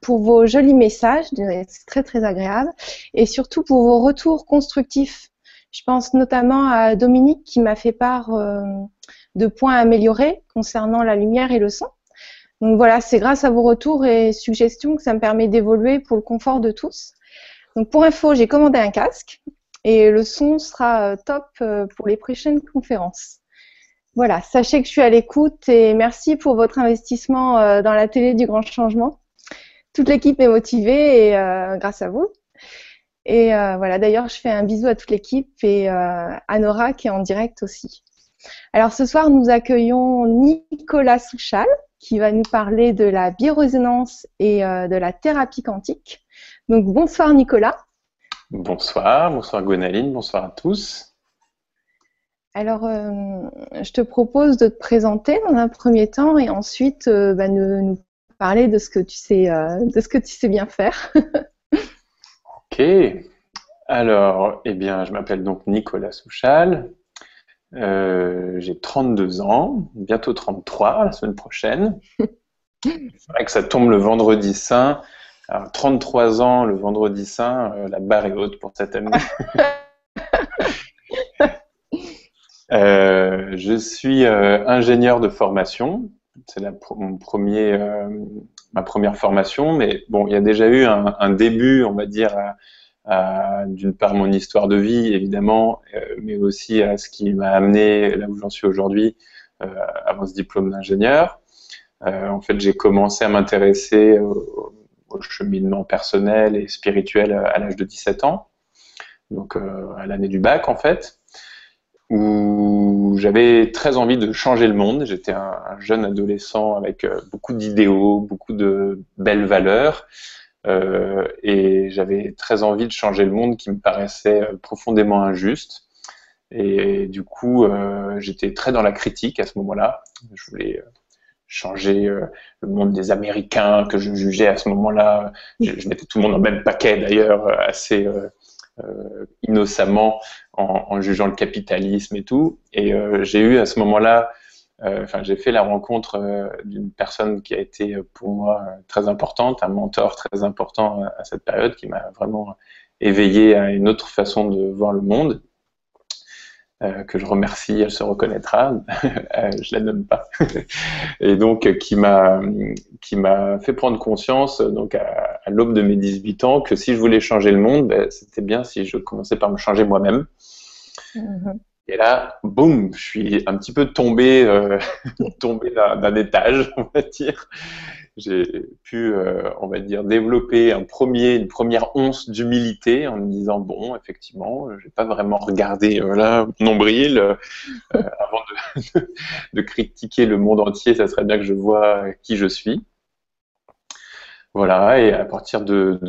pour vos jolis messages, c'est très très agréable, et surtout pour vos retours constructifs. Je pense notamment à Dominique qui m'a fait part euh, de points améliorés concernant la lumière et le son. Donc voilà, c'est grâce à vos retours et suggestions que ça me permet d'évoluer pour le confort de tous. Donc pour info, j'ai commandé un casque et le son sera euh, top euh, pour les prochaines conférences. Voilà, sachez que je suis à l'écoute et merci pour votre investissement dans la télé du grand changement toute l'équipe est motivée et euh, grâce à vous. Et euh, voilà, d'ailleurs, je fais un bisou à toute l'équipe et euh, à Nora qui est en direct aussi. Alors ce soir, nous accueillons Nicolas Souchal qui va nous parler de la biorésonance et de la thérapie quantique. Donc bonsoir Nicolas. Bonsoir, bonsoir Gwenaline, bonsoir à tous. Alors, je te propose de te présenter dans un premier temps et ensuite bah, nous parler de ce que tu sais, euh, de ce que tu sais bien faire. ok. Alors, eh bien, je m'appelle donc Nicolas Souchal. Euh, j'ai 32 ans, bientôt 33 la semaine prochaine. C'est vrai que ça tombe le vendredi saint. Alors, 33 ans, le vendredi saint, euh, la barre est haute pour cette année. je suis ingénieur de formation c'est mon euh, ma première formation, mais bon, il y a déjà eu un, début, on va dire, d'une part mon histoire de vie, évidemment, euh, mais aussi à ce qui m'a amené là où j'en suis aujourd'hui, euh, avant ce diplôme d'ingénieur. en fait, j'ai commencé à m'intéresser au, au, cheminement personnel et spirituel à l'âge de 17 ans, donc à l'année du bac, en fait où j'avais très envie de changer le monde. J'étais un, jeune adolescent avec euh, beaucoup d'idéaux, beaucoup de belles valeurs, euh, et j'avais très envie de changer le monde qui me paraissait euh, profondément injuste. Et du coup, euh, j'étais très dans la critique à ce moment-là. Je voulais changer le monde des Américains que je jugeais à ce moment-là. Je, mettais tout le monde dans le même paquet d'ailleurs, assez euh, innocemment en, jugeant le capitalisme et tout. Et euh, j'ai eu à ce moment-là, euh, enfin j'ai fait la rencontre d'une personne qui a été pour moi très importante, un mentor très important à cette période, qui m'a vraiment éveillé à une autre façon de voir le monde. Euh, que je remercie, elle se reconnaîtra, euh, je la nomme pas, et donc euh, qui m'a qui m'a fait prendre conscience donc à, l'aube de mes 18 ans que si je voulais changer le monde, ben, c'était bien si je commençais par me changer moi-même. Mm-hmm. Et là, boum, je suis un petit peu tombé, tombé d'un étage, on va dire j'ai pu, euh, on va dire, développer une première once d'humilité en me disant bon, effectivement, je vais pas vraiment regarder euh, là nombril euh, avant de, de, critiquer le monde entier. Ça serait bien que je vois qui je suis. Voilà, et à partir de,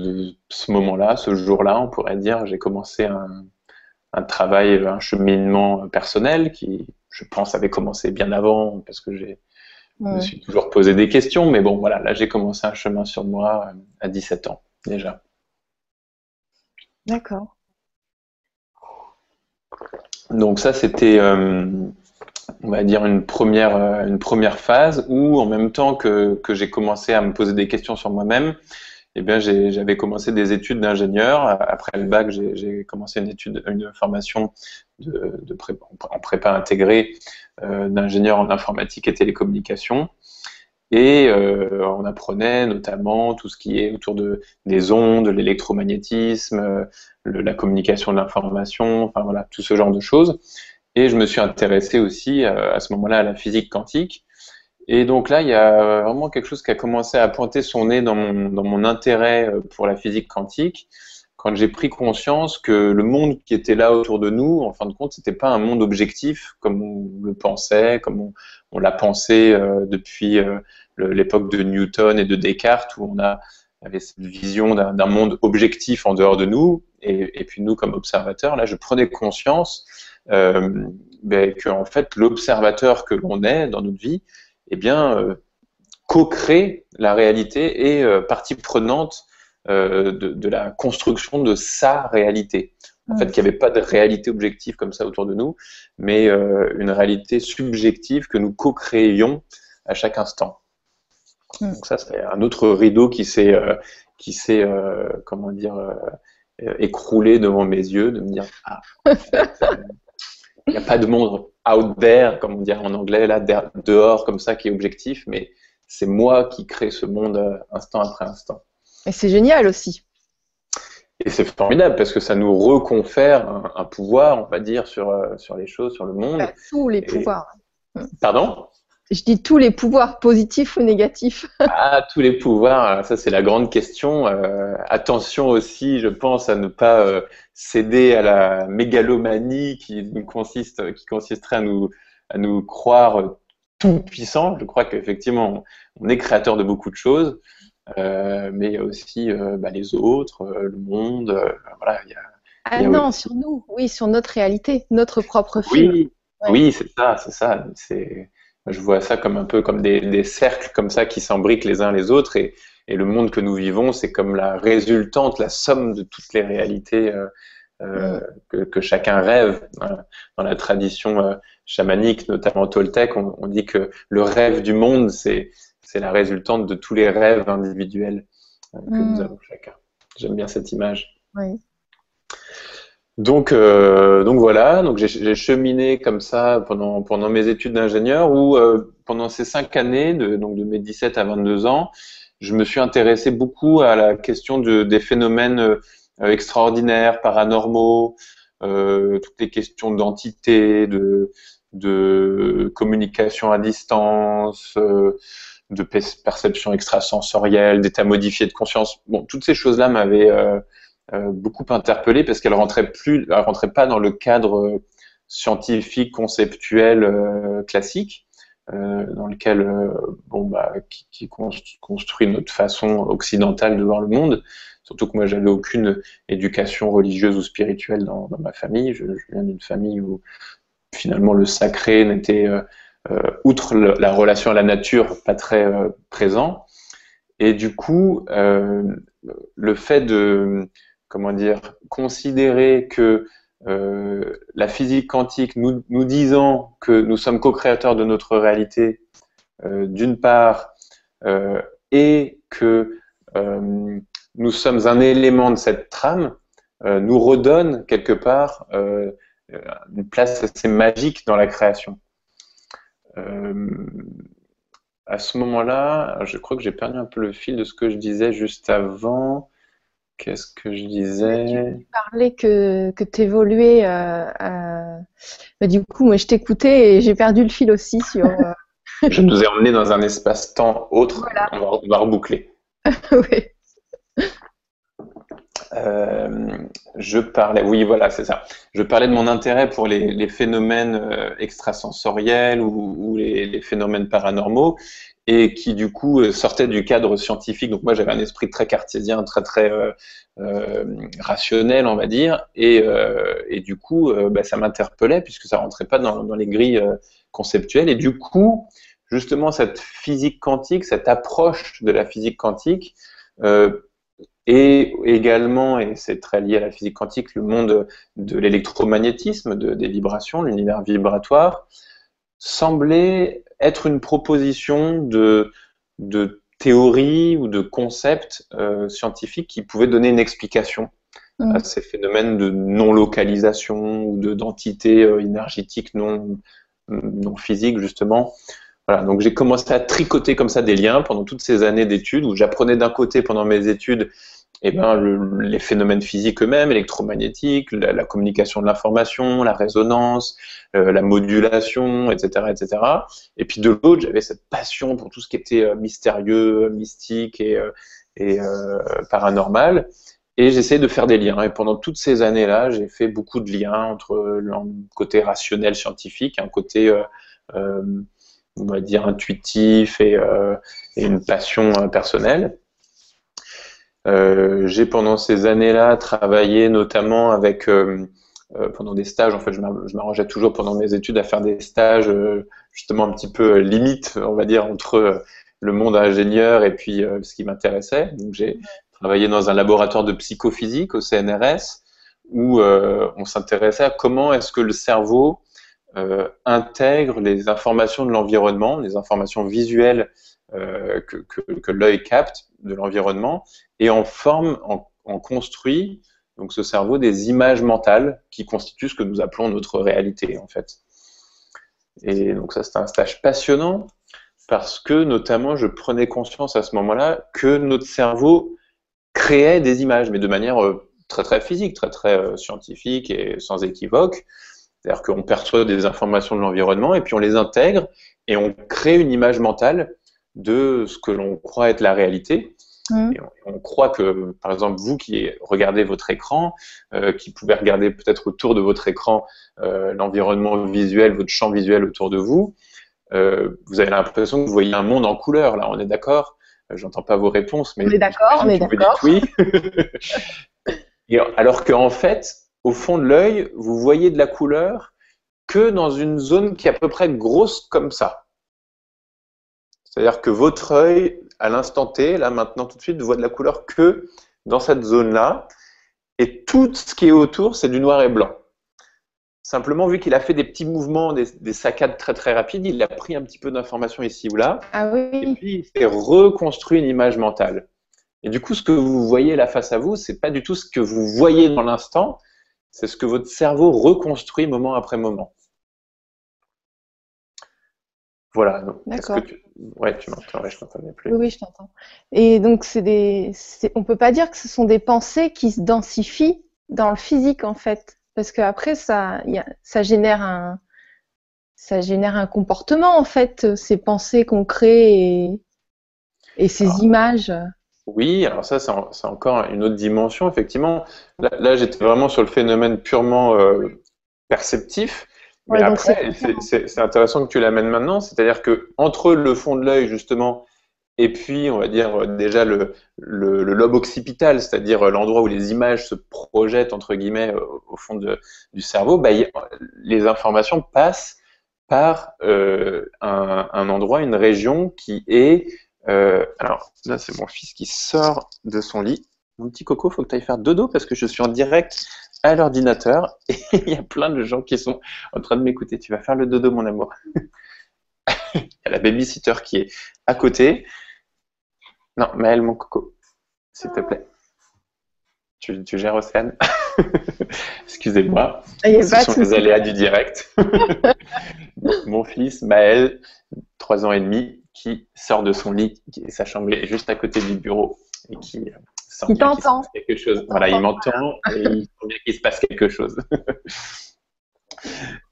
ce moment-là, ce jour-là, on pourrait dire, j'ai commencé un, un travail, un cheminement personnel qui, je pense, avait commencé bien avant parce que j'ai je me suis toujours posé des questions, mais bon, voilà, là j'ai commencé un chemin sur moi euh, à 17 ans déjà. D'accord. Donc ça, c'était, euh, on va dire, une première, euh, une première phase où, en même temps que, que j'ai commencé à me poser des questions sur moi-même, eh bien, j'avais commencé des études d'ingénieur. Après le bac, j'ai commencé une étude, une formation en prépa intégrée euh, d'ingénieur en informatique et télécommunications. Et euh, on apprenait notamment tout ce qui est autour de, des ondes, l'électromagnétisme, euh, la communication de l'information, enfin voilà, tout ce genre de choses. Et je me suis intéressé aussi à ce moment-là à la physique quantique. Et donc là, il y a vraiment quelque chose qui a commencé à pointer son nez dans mon, dans mon intérêt pour la physique quantique quand j'ai pris conscience que le monde qui était là autour de nous, en fin de compte, c'était pas un monde objectif comme on le pensait, comme on, l'a pensé euh, depuis euh, l'époque de Newton et de Descartes, où on a avait cette vision d'un monde objectif en dehors de nous, et, puis nous comme observateurs, là, je prenais conscience euh, ben, que en fait l'observateur que l'on est dans notre vie, eh bien, euh, co-crée la réalité et partie prenante euh, de, la construction de sa réalité. En fait, qu'il n'y avait pas de réalité objective comme ça autour de nous, mais euh, une réalité subjective que nous co-créions à chaque instant. Mm. Donc ça, c'est un autre rideau qui s'est, qui s'est, comment dire, écroulé devant mes yeux, de me dire, ah, il n'y a pas de monde out there, comme on dirait en anglais, là, dehors, comme ça, qui est objectif, mais c'est moi qui crée ce monde instant après instant. Et c'est génial aussi. Et c'est formidable parce que ça nous reconfère un, pouvoir, on va dire, sur, euh, sur les choses, sur le monde. Bah, tous les pouvoirs. Pardon? Je dis tous les pouvoirs, positifs ou négatifs. ah, tous les pouvoirs, ça c'est la grande question. Euh, attention aussi, je pense, à ne pas euh, céder à la mégalomanie qui, nous consiste, qui consisterait à nous, à nous croire tout puissants. Je crois qu'effectivement, on est créateur de beaucoup de choses. Euh, mais il y a aussi euh, bah, les autres, le monde. voilà, il y a, ah non, sur nous, oui, sur notre réalité, notre propre film. Oui, oui c'est ça, c'est ça. C'est, je vois ça comme un peu comme des, des cercles comme ça qui s'embriquent les uns les autres et, et, le monde que nous vivons, c'est comme la résultante, la somme de toutes les réalités euh, mm. que, que, chacun rêve. Dans la tradition chamanique, notamment toltèque, on, on, dit que le rêve du monde, c'est la résultante de tous les rêves individuels euh, que nous mm. avons chacun. J'aime bien cette image. Donc, euh, donc voilà, donc j'ai cheminé comme ça pendant, pendant mes études d'ingénieur où euh, pendant ces cinq années, de, donc de mes 17 à 22 ans, je me suis intéressé beaucoup à la question de, des phénomènes extraordinaires, paranormaux, toutes les questions d'entité, de, de communication à distance, de perception extrasensorielle, d'état modifié de conscience. Bon, toutes ces choses-là m'avaient euh, euh, beaucoup interpellé parce qu'elles rentraient plus, elles rentraient pas dans le cadre euh, scientifique, conceptuel classique, dans lequel, bon, bah, qui, construit notre façon occidentale de voir le monde. Surtout que moi, j'avais aucune éducation religieuse ou spirituelle dans, ma famille. Je, viens d'une famille où finalement le sacré n'était euh, outre la relation à la nature, pas très euh, présent. Et du coup, euh, le fait de, comment dire, considérer que la physique quantique nous, nous disant que nous sommes co-créateurs de notre réalité, d'une part, et que nous sommes un élément de cette trame, nous redonne quelque part une place assez magique dans la création. Euh, à ce moment-là, je crois que j'ai perdu un peu le fil de ce que je disais juste avant. Qu'est-ce que je disais? Tu parlais que, que tu évoluais. Euh, bah, du coup, moi, je t'écoutais et j'ai perdu le fil aussi sur. Euh, je nous ai emmenés dans un espace-temps autre. On, va, on, va, reboucler. oui. Euh, je parlais, oui, voilà, c'est ça. Je parlais de mon intérêt pour les, phénomènes euh, extrasensoriels ou, les, phénomènes paranormaux et qui du coup euh, sortaient du cadre scientifique. Donc moi j'avais un esprit très cartésien, très très rationnel, on va dire, et, du coup bah, ça m'interpellait puisque ça rentrait pas dans, dans les grilles conceptuelles. Et du coup, justement cette physique quantique, cette approche de la physique quantique et également, et c'est très lié à la physique quantique, le monde de l'électromagnétisme, de, des vibrations, l'univers vibratoire, semblait être une proposition de, de théorie ou de concept euh, scientifique qui pouvait donner une explication à mmh. ces phénomènes de non-localisation ou de d'entités euh, énergétiques non, non physiques, justement. Voilà, donc j'ai commencé à tricoter comme ça des liens pendant toutes ces années d'études où j'apprenais d'un côté pendant mes études eh ben, les phénomènes physiques eux-mêmes, électromagnétiques, la, communication de l'information, la résonance, euh, la modulation, etc., etc. Et puis de l'autre, j'avais cette passion pour tout ce qui était euh, mystérieux, mystique et, euh, et paranormal. Et j'essayais de faire des liens. Et pendant toutes ces années-là, j'ai fait beaucoup de liens entre le côté rationnel scientifique, un côté, on va dire, intuitif et, et une passion personnelle. Euh, j'ai pendant ces années-là travaillé notamment avec euh, euh, pendant des stages. En fait, je m'arrangeais toujours pendant mes études à faire des stages justement un petit peu limite, on va dire, entre le monde ingénieur et puis ce qui m'intéressait. Donc j'ai travaillé dans un laboratoire de psychophysique au CNRS où on s'intéressait à comment est-ce que le cerveau intègre les informations de l'environnement, les informations visuelles que, que, l'œil capte de l'environnement et en forme, en, construit, donc ce cerveau, des images mentales qui constituent ce que nous appelons notre réalité, en fait. Et donc ça, c'est un stage passionnant parce que, notamment, je prenais conscience à ce moment-là que notre cerveau créait des images, mais de manière très très physique, très très scientifique et sans équivoque. C'est-à-dire qu'on perçoit des informations de l'environnement et puis on les intègre et on crée une image mentale de ce que l'on croit être la réalité. Mmh. on, croit que, par exemple, vous qui regardez votre écran, euh, qui pouvez regarder peut-être autour de votre écran euh, l'environnement visuel, votre champ visuel autour de vous, euh, vous avez l'impression que vous voyez un monde en couleur. Là, on est d'accord? J'entends pas vos réponses, mais on est d'accord, on est d'accord. Oui. alors qu'en fait, au fond de l'œil, vous voyez de la couleur que dans une zone qui est à peu près grosse comme ça. C'est-à-dire que votre œil, à l'instant T, là maintenant tout de suite, voit de la couleur que dans cette zone-là, et tout ce qui est autour, c'est du noir et blanc. Simplement, vu qu'il a fait des petits mouvements, des, saccades très très rapides, il a pris un petit peu d'informations ici ou là, ah oui. et puis il s'est reconstruit une image mentale. Et du coup, ce que vous voyez là face à vous, c'est pas du tout ce que vous voyez dans l'instant, c'est ce que votre cerveau reconstruit moment après moment. Voilà. D'accord. Tu... Ouais, tu m'entends, je t'entendais plus. Oui, je t'entends. Et donc, c'est des, on peut pas dire que ce sont des pensées qui se densifient dans le physique en fait, parce qu'après ça, ça génère un, ça génère un comportement en fait, ces pensées qu'on crée et, et ces images. Oui, alors ça, c'est encore une autre dimension, effectivement. Là, j'étais vraiment sur le phénomène purement euh, perceptif. Mais après, c'est intéressant que tu l'amènes maintenant, c'est-à-dire que entre le fond de l'œil, justement, et puis, on va dire, déjà le, lobe occipital, c'est-à-dire l'endroit où les images se projettent, entre guillemets, au, fond du cerveau, bah, les informations passent par euh, un, un, endroit, une région qui est euh, alors là, c'est mon fils qui sort de son lit. Mon petit coco, faut que tu ailles faire dodo parce que je suis en direct à l'ordinateur et il y a plein de gens qui sont en train de m'écouter. Tu vas faire le dodo, mon amour. il y a la babysitter qui est à côté. Non, Maëlle, mon coco, s'il te plaît. Tu, gères Océane Excusez-moi. Ce sont les aléas du direct. mon fils, Maël, 3 ans et demi, qui sort de son lit, qui, sa chambre est juste à côté du bureau et qui euh, sent il t'entend. quelque chose. Voilà, il m'entend et il sent bien qu'il se passe quelque chose.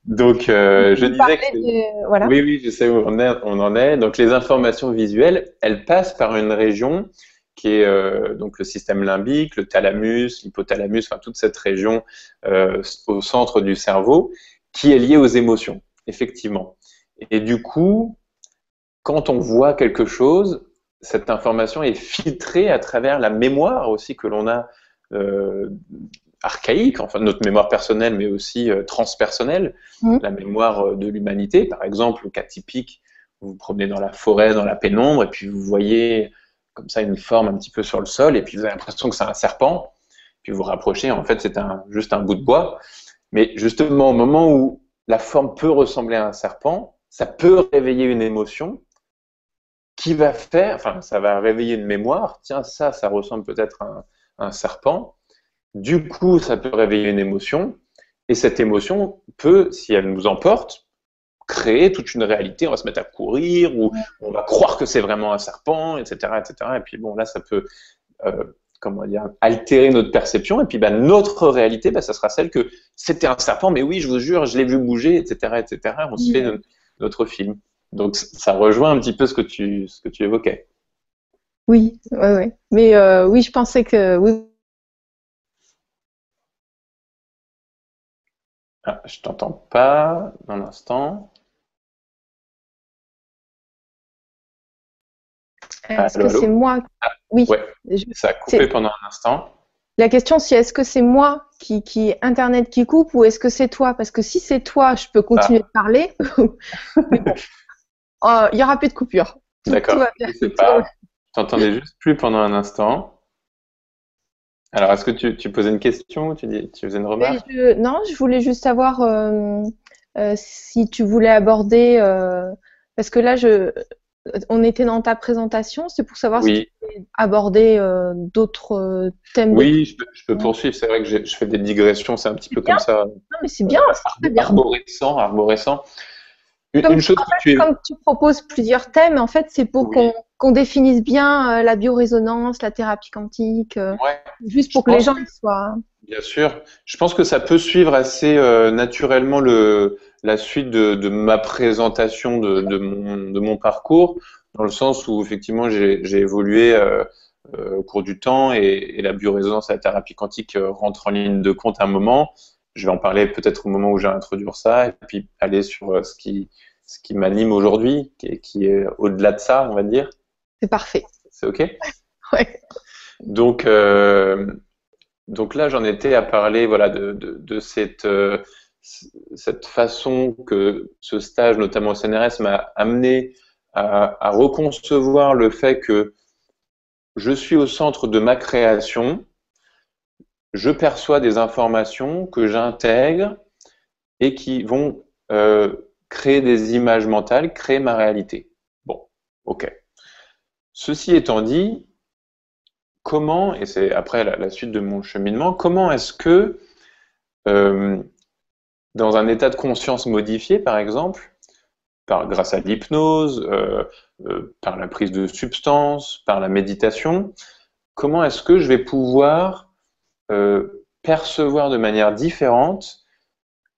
Donc, euh, je disais que... Oui, oui, je sais où on, en est. Donc, les informations visuelles, elles passent par une région qui est euh, donc le système limbique, le thalamus, l'hypothalamus, enfin toute cette région au centre du cerveau, qui est liée aux émotions, effectivement. Et du coup, quand on voit quelque chose, cette information est filtrée à travers la mémoire aussi que l'on a euh, archaïque, enfin notre mémoire personnelle, mais aussi euh, transpersonnelle, mmh. la mémoire euh, de l'humanité. Par exemple, le cas typique, vous vous promenez dans la forêt, dans la pénombre, et puis vous voyez comme ça une forme un petit peu sur le sol, et puis vous avez l'impression que c'est un serpent, puis vous vous rapprochez, en fait c'est un, juste un bout de bois. Mais justement, au moment où la forme peut ressembler à un serpent, ça peut réveiller une émotion, qui va faire, enfin, ça va réveiller une mémoire. Tiens, ça, ça ressemble peut-être à, un serpent. Du coup, ça peut réveiller une émotion. Et cette émotion peut, si elle nous emporte, créer toute une réalité. On va se mettre à courir ou on va croire que c'est vraiment un serpent, etc., etc. Et puis bon, là, ça peut, euh, comment dire, altérer notre perception. Et puis, bah, notre réalité, bah, ça sera celle que c'était un serpent, mais oui, je vous jure, je l'ai vu bouger, etc., etc. On se fait notre film. Donc ça rejoint un petit peu ce que tu, ce que tu évoquais. Oui, ouais, ouais. mais euh, oui, je pensais que oui. Ah, je t'entends pas un instant. Est-ce que c'est moi? Ah, Oui. Ça a coupé pendant un instant. La question, c'est est-ce que c'est moi qui, qui Internet qui coupe ou est-ce que c'est toi? Parce que si c'est toi, je peux continuer ah. de parler. il n'y aura plus de coupure. D'accord. Je pas. T'entendais juste plus pendant un instant. Alors, est-ce que tu, posais une question tu, dis, tu faisais une remarque? Non, je voulais juste savoir euh, euh, si tu voulais aborder, euh, parce que là, je, on était dans ta présentation, c'est pour savoir si tu peux aborder d'autres thèmes. Oui, je peux, poursuivre. C'est vrai que je fais des digressions, c'est un petit peu comme ça. Non, mais c'est bien, c'est bien. Arborescent, arborescent. Une, chose que tu... Comme tu proposes plusieurs thèmes, en fait, c'est pour qu'on définisse bien la biorésonance, la thérapie quantique, juste pour que les gens soient. Bien sûr. Je pense que ça peut suivre assez naturellement le, la suite de, ma présentation de, mon, parcours, dans le sens où effectivement j'ai évolué euh, euh, au cours du temps et, la biorésonance et la thérapie quantique euh, rentrent en ligne de compte à un moment. Je vais en parler peut-être au moment où j'ai introduire ça et puis aller sur ce qui, ce qui m'anime aujourd'hui, qui, qui, est au-delà de ça, on va dire. C'est parfait. C'est OK? Ouais. Donc, donc là, j'en étais à parler voilà, de, de cette cette façon que ce stage, notamment au CNRS, m'a amené à, reconcevoir le fait que je suis au centre de ma création, je perçois des informations que j'intègre et qui vont euh, créer des images mentales, créer ma réalité. Bon, ok. Ceci étant dit, comment, et c'est après la, suite de mon cheminement, comment est-ce que euh, dans un état de conscience modifié, par exemple, par, grâce à l'hypnose, euh, par la prise de substances, par la méditation, comment est-ce que je vais pouvoir euh, percevoir de manière différente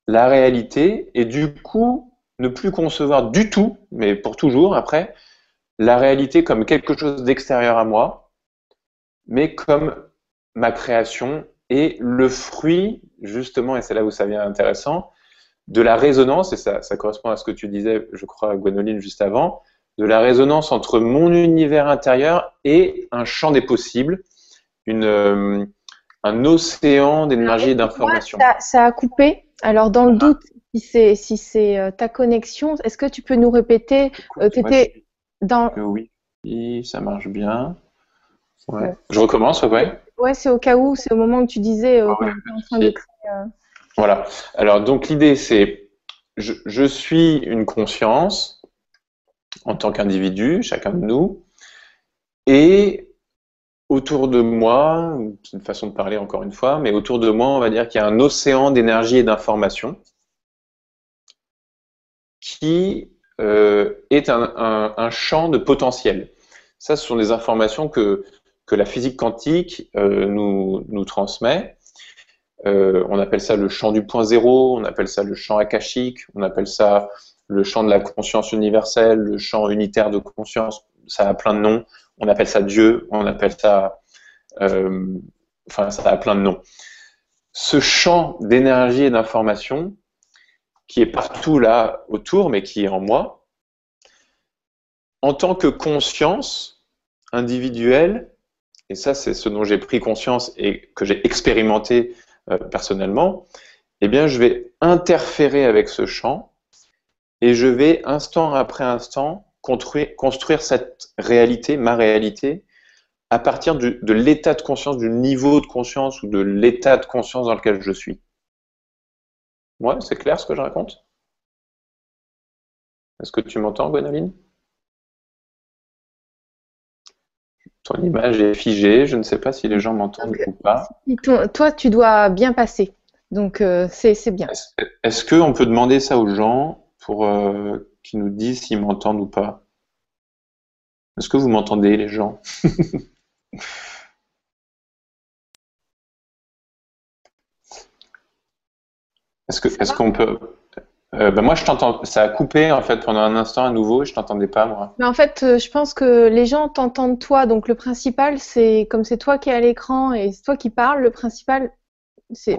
la réalité et du coup ne plus concevoir du tout, mais pour toujours après, la réalité comme quelque chose d'extérieur à moi, mais comme ma création et le fruit, justement, et c'est là où ça devient intéressant, de la résonance, et ça, correspond à ce que tu disais, je crois, Gwenoline, juste avant, de la résonance entre mon univers intérieur et un champ des possibles, une, euh, un océan d'énergie et d'information. Ça, a coupé. Alors, dans le ah. doute, si c'est euh, ta connexion, est-ce que tu peux nous répéter euh, étais dans... Oui, ça marche bien. Je recommence, ouais. Ouais, c'est au cas où, c'est au moment où tu disais euh, euh, Voilà. Alors, donc l'idée, c'est je, suis une conscience en tant qu'individu, chacun de nous, et autour de moi, c'est une façon de parler encore une fois, mais autour de moi, on va dire qu'il y a un océan d'énergie et d'information qui euh, est un, champ de potentiel. Ça, ce sont des informations que que la physique quantique euh, nous, nous, transmet. Euh, on appelle ça le champ du point zéro, on appelle ça le champ akashique, on appelle ça le champ de la conscience universelle, le champ unitaire de conscience, ça a plein de noms. On appelle ça Dieu, on appelle ça... Euh, enfin, ça a plein de noms. Ce champ d'énergie et d'information, qui est partout là autour, mais qui est en moi, en tant que conscience individuelle, et ça c'est ce dont j'ai pris conscience et que j'ai expérimenté euh, personnellement, eh bien je vais interférer avec ce champ et je vais instant après instant construire, construire cette réalité, ma réalité, à partir de l'état de conscience, du niveau de conscience ou de l'état de conscience dans lequel je suis. Ouais, c'est clair ce que je raconte? Est-ce que tu m'entends, Gwénoline? Ton image est figée. Je ne sais pas si les gens m'entendent ou pas. Toi, tu dois bien passer. Donc, euh, c'est bien. Est-ce qu'on peut demander ça aux gens pour euh, qu'ils nous disent s'ils m'entendent ou pas Est-ce que vous m'entendez, les gens Est-ce qu'on peut euh, ben moi, je t'entends. Ça a coupé en fait pendant un instant à nouveau. Je t'entendais pas moi. Mais en fait, euh, je pense que les gens t'entendent toi. Donc le principal, c'est comme c'est toi qui es à l'écran et c'est toi qui parles. Le principal, si,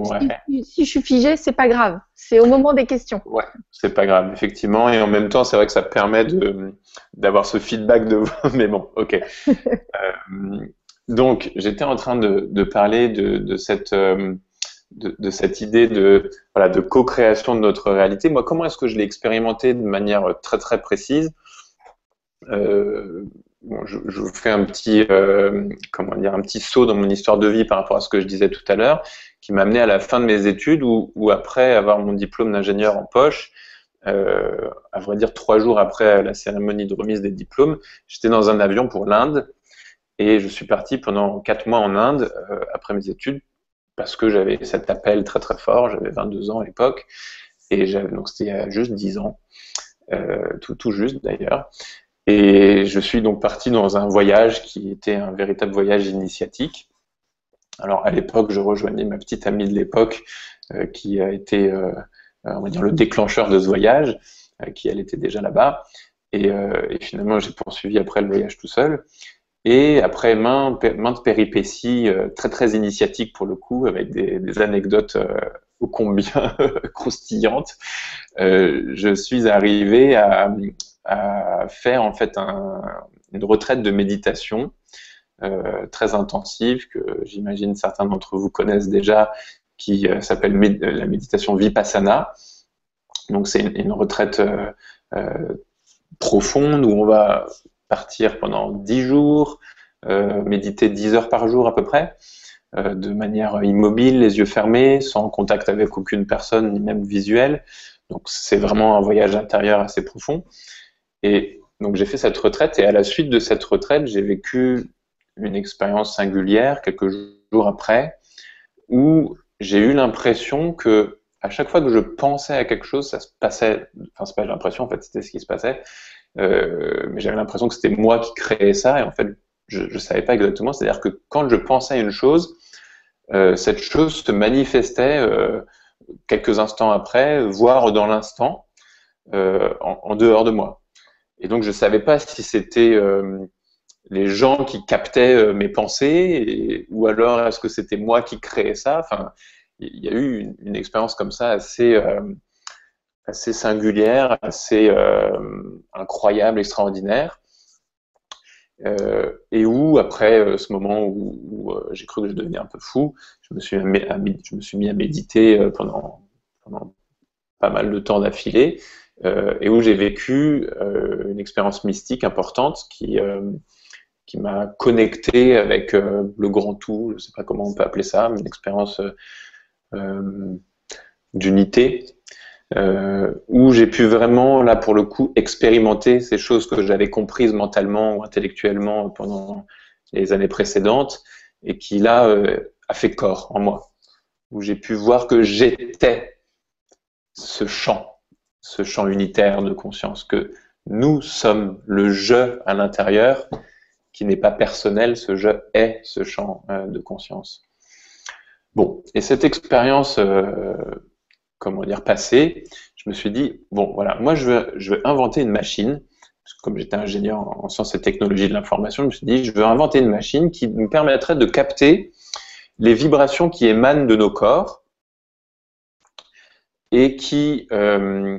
je suis figé, c'est pas grave. C'est au moment des questions. Ouais, c'est pas grave effectivement. Et en même temps, c'est vrai que ça permet d'avoir ce feedback de. Mais bon, ok. euh, donc, j'étais en train de, de parler de, de cette euh, de, cette idée de, voilà, de co-création de notre réalité. Moi, comment est-ce que je l'ai expérimenté de manière très très précise euh, je, vous fais un petit, euh, comment dire, un petit saut dans mon histoire de vie par rapport à ce que je disais tout à l'heure, qui m'a amené à la fin de mes études, où, après avoir mon diplôme d'ingénieur en poche, euh, à vrai dire trois jours après la cérémonie de remise des diplômes, j'étais dans un avion pour l'Inde et je suis parti pendant quatre mois en Inde euh, après mes études parce que j'avais cet appel très très fort. J'avais 22 ans à l'époque et donc c'était juste 10 ans, euh, tout, tout juste d'ailleurs. Et je suis donc parti dans un voyage qui était un véritable voyage initiatique. Alors à l'époque, je rejoignais ma petite amie de l'époque euh, qui a été, euh, dire, le déclencheur de ce voyage, euh, qui elle était déjà là-bas. Et, finalement, j'ai poursuivi après le voyage tout seul. Et après maintes, péripéties très très initiatiques pour le coup, avec des, anecdotes ô combien croustillantes, je suis arrivé à, faire en fait un, une retraite de méditation euh, très intensive que j'imagine certains d'entre vous connaissent déjà, qui euh, s'appelle la méditation vipassana. Donc c'est une, retraite euh, profonde où on va partir pendant 10 jours, méditer 10 heures par jour à peu près, de manière immobile, les yeux fermés, sans contact avec aucune personne, ni même visuel. Donc c'est vraiment un voyage intérieur assez profond. Et donc j'ai fait cette retraite et à la suite de cette retraite, j'ai vécu une expérience singulière quelques jours après où j'ai eu l'impression que à chaque fois que je pensais à quelque chose, ça se passait. Enfin, c'est pas l'impression, en fait, c'était ce qui se passait. Euh, mais j'avais l'impression que c'était moi qui créais ça et en fait, je ne savais pas exactement. C'est-à-dire que quand je pensais à une chose, euh, cette chose se manifestait euh, quelques instants après, voire dans l'instant, en, en, dehors de moi. Et donc, je ne savais pas si c'était les gens qui captaient euh, mes pensées, ou alors est-ce que c'était moi qui créais ça? Enfin, il y a eu une, expérience comme ça assez, euh, assez singulière, assez incroyable, extraordinaire. et où, après ce moment où, j'ai cru que je devenais un peu fou, je me suis, je me suis mis à méditer pendant, pendant pas mal de temps d'affilée. Euh, et où j'ai vécu euh, une expérience mystique importante qui, euh, qui m'a connecté avec le grand tout, je ne sais pas comment on peut appeler ça, une expérience d'unité, où j'ai pu vraiment, là pour le coup, expérimenter ces choses que j'avais comprises mentalement ou intellectuellement pendant les années précédentes, et qui là a fait corps en moi, où j'ai pu voir que j'étais ce champ ce champ unitaire de conscience, que nous sommes le je à l'intérieur, qui n'est pas personnel, ce je est ce champ euh, de conscience. Bon, et cette expérience, euh, comment dire, passée, je me suis dit, bon, voilà, moi je veux, inventer une machine, comme j'étais ingénieur en, sciences et technologies de l'information, je me suis dit, je veux inventer une machine qui nous permettrait de capter les vibrations qui émanent de nos corps et qui euh,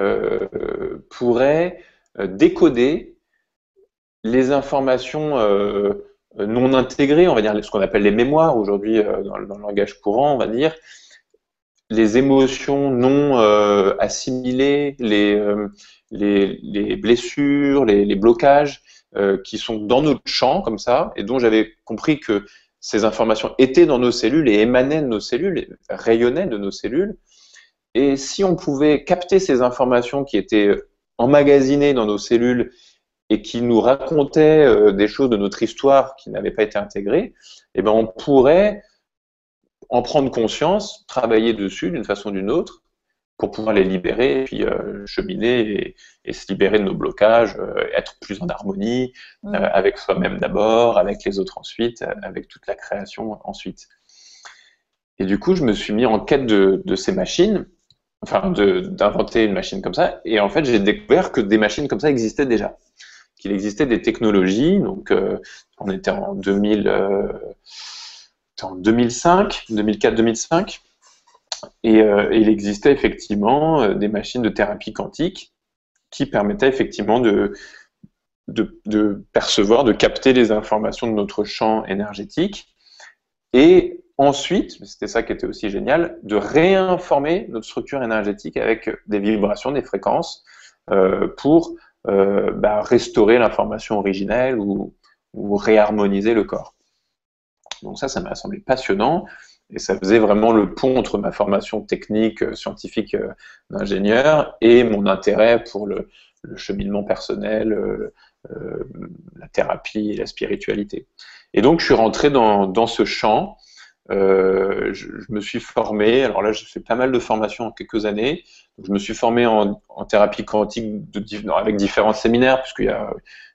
euh, pourrait décoder les informations euh, non intégrées, on va dire ce qu'on appelle les mémoires aujourd'hui dans, le langage courant, on va dire, les émotions non assimilées, les, les, blessures, les, blocages qui sont dans notre champ comme ça, et dont j'avais compris que ces informations étaient dans nos cellules et émanaient de nos cellules, rayonnaient de nos cellules, et si on pouvait capter ces informations qui étaient emmagasinées dans nos cellules et qui nous racontaient euh, des choses de notre histoire qui n'avaient pas été intégrées, eh ben on pourrait en prendre conscience, travailler dessus d'une façon ou d'une autre, pour pouvoir les libérer, et puis euh, cheminer et, se libérer de nos blocages, euh, être plus en harmonie avec soi-même d'abord, avec les autres ensuite, avec toute la création ensuite. Et du coup, je me suis mis en quête de, de ces machines enfin, d'inventer une machine comme ça. Et en fait, j'ai découvert que des machines comme ça existaient déjà, qu'il existait des technologies. Donc, euh, on était en 2000, euh, en 2005, 2004-2005, et euh, il existait effectivement des machines de thérapie quantique qui permettaient effectivement de, percevoir, de capter les informations de notre champ énergétique et Ensuite, c'était ça qui était aussi génial, de réinformer notre structure énergétique avec des vibrations, des fréquences, euh, pour euh, bah, restaurer l'information originelle ou, réharmoniser le corps. Donc ça, ça m'a semblé passionnant. Et ça faisait vraiment le pont entre ma formation technique, euh, scientifique euh, d'ingénieur et mon intérêt pour le, cheminement personnel, euh, la thérapie et la spiritualité. Et donc, je suis rentré dans, ce champ. Je, me suis formé, alors là, j'ai fait pas mal de formations en quelques années. je me suis formé en, thérapie quantique avec différents séminaires, puisqu'il y a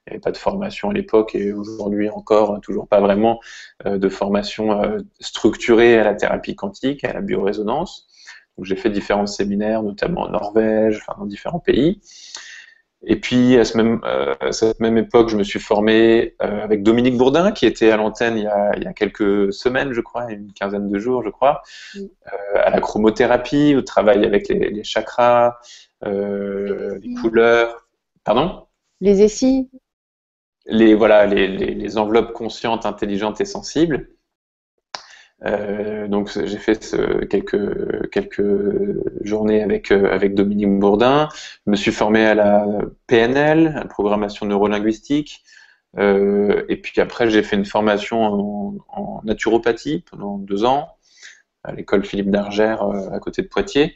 n'y avait pas de formation à l'époque et aujourd'hui encore, hein, toujours pas vraiment euh, de formation euh, structurée à la thérapie quantique, à la biorésonance. J'ai fait différents séminaires, notamment en Norvège, enfin dans différents pays. Et puis à, ce même, euh, cette même époque, je me suis formé avec Dominique Bourdin, qui était à l'antenne il, il, y a quelques semaines, je crois, une quinzaine de jours, je crois, à la chromothérapie, au travail avec les, les chakras, les couleurs. Pardon? Les essais les, voilà, les, les, enveloppes conscientes, intelligentes et sensibles. Euh, donc j'ai fait quelques, quelques journées avec, euh, avec Dominique Bourdin. Je me suis formé à la PNL, la programmation neurolinguistique. Euh, et puis après, j'ai fait une formation en, naturopathie pendant deux ans à l'école Philippe d'Argère à côté de Poitiers.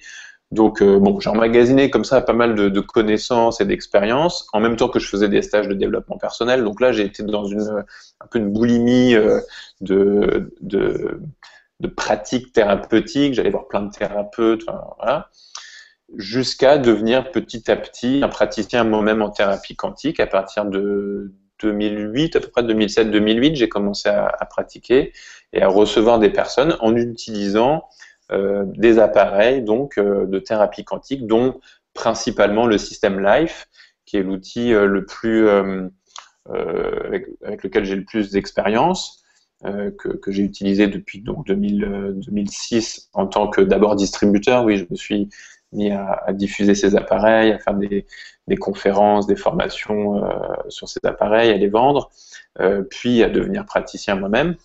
Donc, euh, bon, j'ai emmagasiné comme ça pas mal de, connaissances et d'expériences, en même temps que je faisais des stages de développement personnel. Donc là, j'ai été dans une, un peu une boulimie euh, de, de, pratiques thérapeutiques. J'allais voir plein de thérapeutes, voilà, jusqu'à devenir petit à petit un praticien moi-même en thérapie quantique. À partir de 2008, à peu près 2007-2008, j'ai commencé à, pratiquer et à recevoir des personnes en utilisant des appareils donc euh, de thérapie quantique, dont principalement le système Life, qui est l'outil euh, le plus avec, lequel j'ai le plus d'expérience. que, j'ai utilisé depuis donc 2006 en tant que d'abord distributeur. Oui, je me suis mis à, diffuser ces appareils, à faire des, conférences, des formations sur ces appareils, à les vendre, puis à devenir praticien moi-même.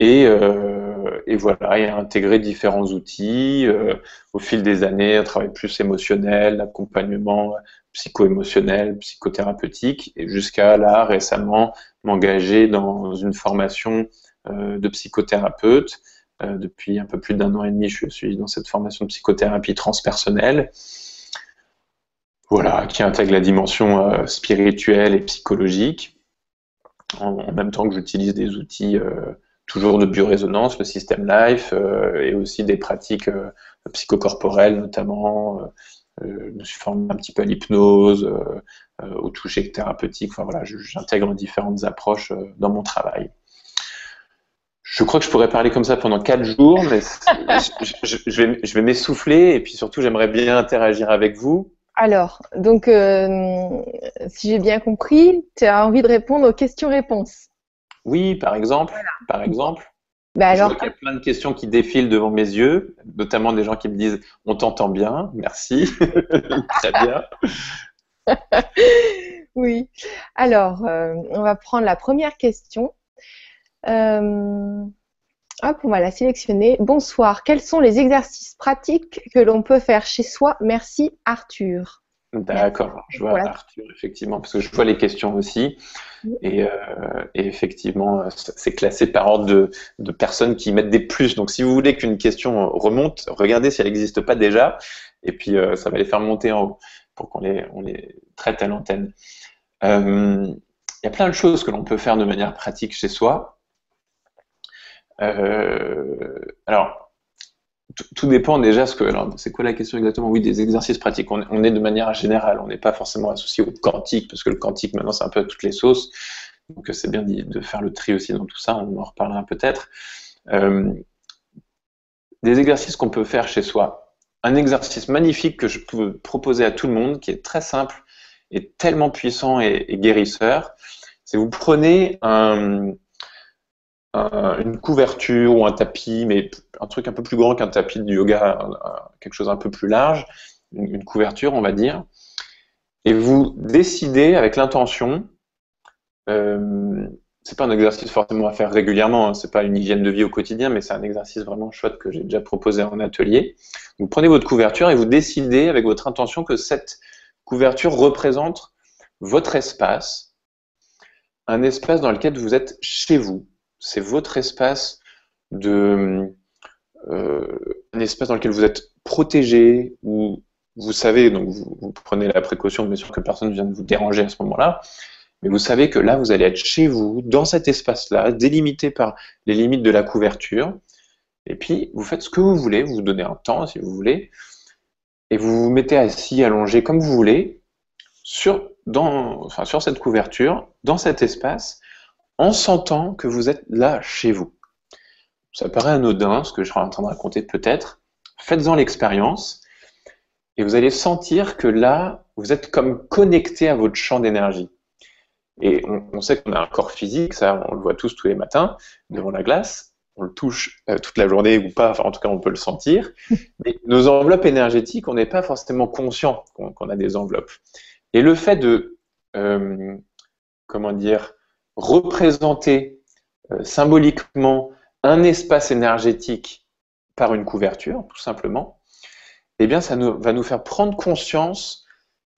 Et, euh, et, voilà, et à intégrer différents outils euh, au fil des années, un travail plus émotionnel, accompagnement psycho-émotionnel, psychothérapeutique, et jusqu'à là récemment m'engager dans une formation euh, de psychothérapeute. Euh, depuis un peu plus d'un an et demi, je suis dans cette formation de psychothérapie transpersonnelle. Voilà, qui intègre la dimension euh, spirituelle et psychologique, en, même temps que j'utilise des outils toujours de biorésonance, le système Life, euh, et aussi des pratiques euh, psychocorporelles notamment. Euh, je me suis formé un petit peu à l'hypnose, au toucher thérapeutique. Enfin voilà, j'intègre différentes approches dans mon travail. Je crois que je pourrais parler comme ça pendant quatre jours, mais je, vais, je vais m'essouffler et puis surtout j'aimerais bien interagir avec vous. Alors, donc, si j'ai bien compris, tu as envie de répondre aux questions-réponses. Oui, par exemple. Par exemple. Bah alors... Je vois qu'il y a plein de questions qui défilent devant mes yeux, notamment des gens qui me disent On t'entend bien, merci. Très bien. oui. Alors, euh, on va prendre la première question. Euh, hop, on va la sélectionner. Bonsoir. Quels sont les exercices pratiques que l'on peut faire chez soi? Merci, Arthur. D'accord, je vois Arthur, effectivement, parce que je vois les questions aussi. Et, euh, effectivement, c'est classé par ordre de, personnes qui mettent des plus. Donc, si vous voulez qu'une question remonte, regardez si elle n'existe pas déjà. Et puis, euh, ça va les faire monter en haut pour qu'on les, on les traite à l'antenne. Euh, il y a plein de choses que l'on peut faire de manière pratique chez soi. alors, tout dépend déjà ce que. Alors, c'est quoi la question exactement? Oui, des exercices pratiques. On, est de manière générale, on n'est pas forcément associé au quantique, parce que le quantique, maintenant, c'est un peu à toutes les sauces. Donc, c'est bien de faire le tri aussi dans tout ça. On en reparlera peut-être. Euh, des exercices qu'on peut faire chez soi. Un exercice magnifique que je peux proposer à tout le monde, qui est très simple et tellement puissant et, et guérisseur, c'est vous prenez un, une couverture ou un tapis, mais un truc un peu plus grand qu'un tapis de yoga, quelque chose un peu plus large, une, couverture, on va dire, et vous décidez avec l'intention, euh, c'est pas un exercice forcément à faire régulièrement, hein, c'est pas une hygiène de vie au quotidien, mais c'est un exercice vraiment chouette que j'ai déjà proposé en atelier. Vous prenez votre couverture et vous décidez avec votre intention que cette couverture représente votre espace, un espace dans lequel vous êtes chez vous, c'est votre espace de un espace dans lequel vous êtes protégé, où vous savez, donc vous, prenez la précaution, bien sûr, que personne ne vienne vous déranger à ce moment-là, mais vous savez que là, vous allez être chez vous, dans cet espace-là, délimité par les limites de la couverture, et puis vous faites ce que vous voulez, vous vous donnez un temps si vous voulez, et vous vous mettez assis, allongé comme vous voulez, sur, sur cette couverture, dans cet espace, en sentant que vous êtes là chez vous. Ça paraît anodin, ce que je suis en train de raconter peut-être. Faites-en l'expérience et vous allez sentir que là, vous êtes comme connecté à votre champ d'énergie. Et on, sait qu'on a un corps physique, ça, on le voit tous tous les matins devant la glace. On le touche euh, toute la journée ou pas, enfin, en tout cas, on peut le sentir. Mais nos enveloppes énergétiques, on n'est pas forcément conscient qu'on a des enveloppes. Et le fait de, euh, comment dire, représenter euh, symboliquement un espace énergétique par une couverture, tout simplement, eh bien, ça va nous faire prendre conscience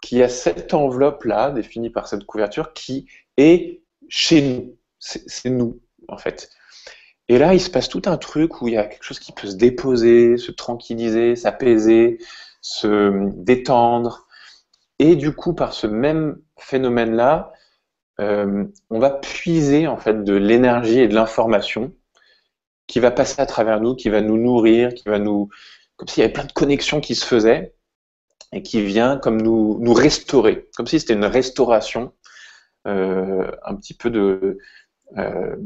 qu'il y a cette enveloppe-là, définie par cette couverture, qui est chez nous. C'est nous, en fait. Et là, il se passe tout un truc où il y a quelque chose qui peut se déposer, se tranquilliser, s'apaiser, se détendre. Et du coup, par ce même phénomène-là, euh, on va puiser en fait de l'énergie et de l'information qui va passer à travers nous, qui va nous nourrir, qui va nous, comme s'il y avait plein de connexions qui se faisaient et qui vient comme nous, nous restaurer, comme si c'était une restauration, euh, un petit peu de, euh,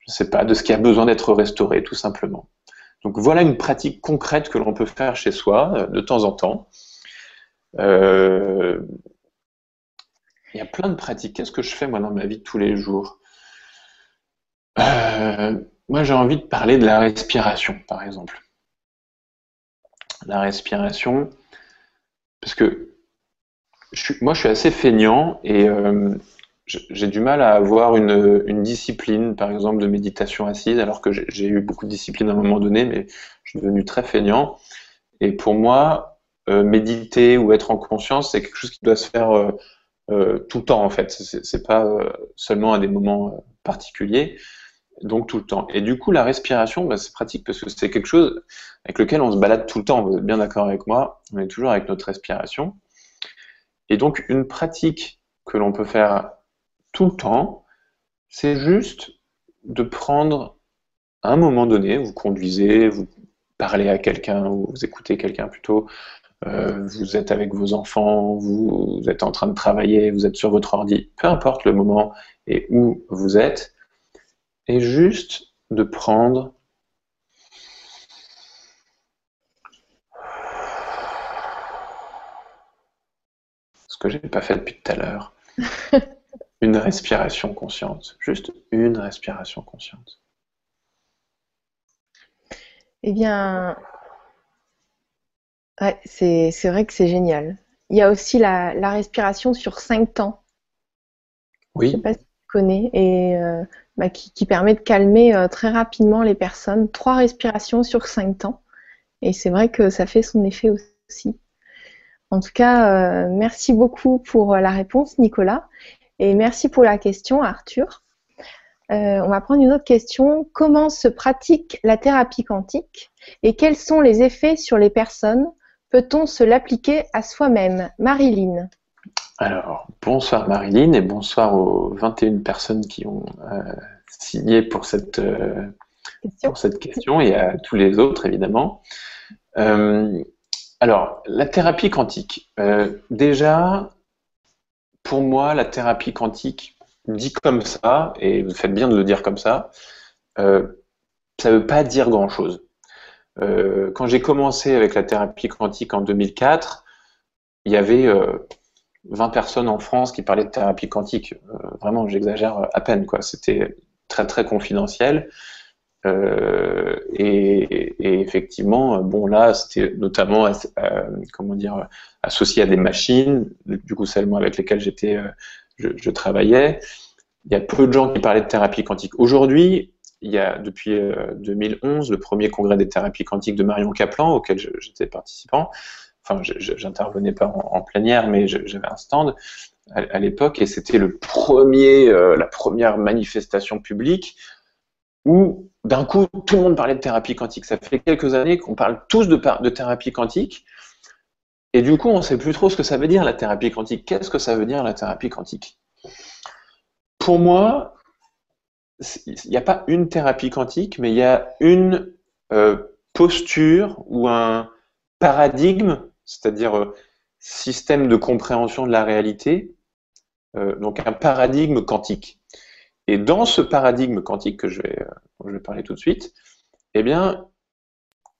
je sais pas, de ce qui a besoin d'être restauré, tout simplement. Donc voilà une pratique concrète que l'on peut faire chez soi euh, de temps en temps. Il y a plein de pratiques. Qu'est-ce que je fais moi dans ma vie tous les jours? Euh, Moi j'ai envie de parler de la respiration, par exemple. La respiration, parce que moi je suis assez feignant et euh, j'ai du mal à avoir une, discipline, par exemple, de méditation assise, alors que j'ai eu beaucoup de discipline à un moment donné, mais je suis devenu très feignant. Et pour moi, euh, méditer ou être en conscience, c'est quelque chose qui doit se faire euh, tout le temps, en fait. C'est pas seulement à des moments particuliers, donc tout le temps. Et du coup, la respiration, bah, c'est pratique parce que c'est quelque chose avec lequel on se balade tout le temps. Vous êtes bien d'accord avec moi On est toujours avec notre respiration. Et donc, une pratique que l'on peut faire tout le temps, c'est juste de prendre un moment donné, vous conduisez, vous parlez à quelqu'un ou vous écoutez quelqu'un plutôt, euh, vous êtes avec vos enfants, vous, êtes en train de travailler, vous êtes sur votre ordi, peu importe le moment et où vous êtes, et juste de prendre ce que je n'ai pas fait depuis tout à l'heure. une respiration consciente, juste une respiration consciente. Eh bien, c'est vrai que c'est génial. Il y a aussi la, respiration sur cinq temps. Oui. Je ne sais pas si tu connais, et euh, bah, qui, permet de calmer euh, très rapidement les personnes. Trois respirations sur cinq temps. Et c'est vrai que ça fait son effet aussi. En tout cas, euh, merci beaucoup pour la réponse, Nicolas. Et merci pour la question, Arthur. Euh, on va prendre une autre question. Comment se pratique la thérapie quantique et quels sont les effets sur les personnes Peut-on se l'appliquer à soi-même? Marilyn. Alors, bonsoir Marilyn et bonsoir aux 21 personnes qui ont euh, signé pour cette, euh, question. pour cette question et à tous les autres évidemment. alors, la thérapie quantique. déjà, pour moi, la thérapie quantique, dit comme ça, et vous faites bien de le dire comme ça, euh, ça ne veut pas dire grand-chose. Euh, quand j'ai commencé avec la thérapie quantique en 2004, il y avait 20 euh, personnes en France qui parlaient de thérapie quantique. vraiment, j'exagère à peine. quoi. C'était très très confidentiel. Et, effectivement, bon là, c'était notamment comment dire associé à des machines, du coup celles avec lesquelles j'étais, je, travaillais. Il y a peu de gens qui parlaient de thérapie quantique. Aujourd'hui, il y a depuis 2011 le premier congrès des thérapies quantiques de Marion Kaplan auquel j'étais participant. Enfin, j'intervenais pas en, plénière, mais j'avais un stand à, l'époque et c'était le premier, la première manifestation publique où d'un coup, tout le monde parlait de thérapie quantique. Ça fait quelques années qu'on parle tous de thérapie quantique. Et du coup, on ne sait plus trop ce que ça veut dire la thérapie quantique. Qu'est-ce que ça veut dire la thérapie quantique? Pour moi, il n'y a pas une thérapie quantique, mais il y a une euh, posture ou un paradigme, c'est-à-dire euh, système de compréhension de la réalité, euh, donc un paradigme quantique. Et dans ce paradigme quantique que je vais, dont je vais parler tout de suite, eh bien,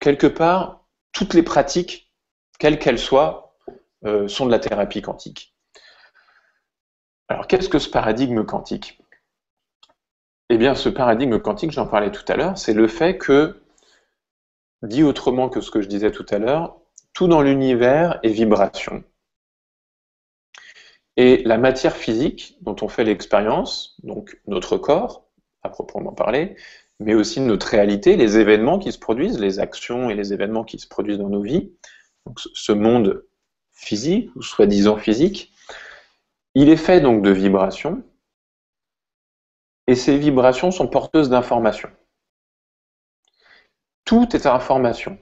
quelque part, toutes les pratiques, quelles qu'elles soient, sont de la thérapie quantique. Alors, qu'est-ce que ce paradigme quantique? Eh bien, ce paradigme quantique, j'en parlais tout à l'heure, c'est le fait que, dit autrement que ce que je disais tout à l'heure, tout dans l'univers est vibration. Et la matière physique dont on fait l'expérience, donc notre corps, à proprement parler, mais aussi notre réalité, les événements qui se produisent, les actions et les événements qui se produisent dans nos vies, ce monde physique, ou soi-disant physique, il est fait donc de vibrations, et ces vibrations sont porteuses d'informations. Tout est information.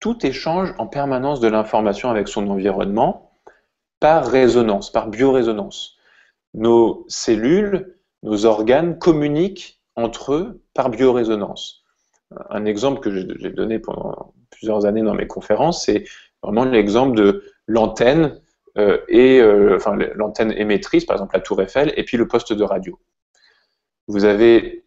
Tout échange en permanence de l'information avec son environnement par résonance, par biorésonance. Nos cellules, nos organes communiquent entre eux par biorésonance. Un exemple que j'ai donné pendant plusieurs années dans mes conférences, c'est vraiment l'exemple de l'antenne euh, et euh, enfin l'antenne émettrice, par exemple la tour Eiffel, et puis le poste de radio vous avez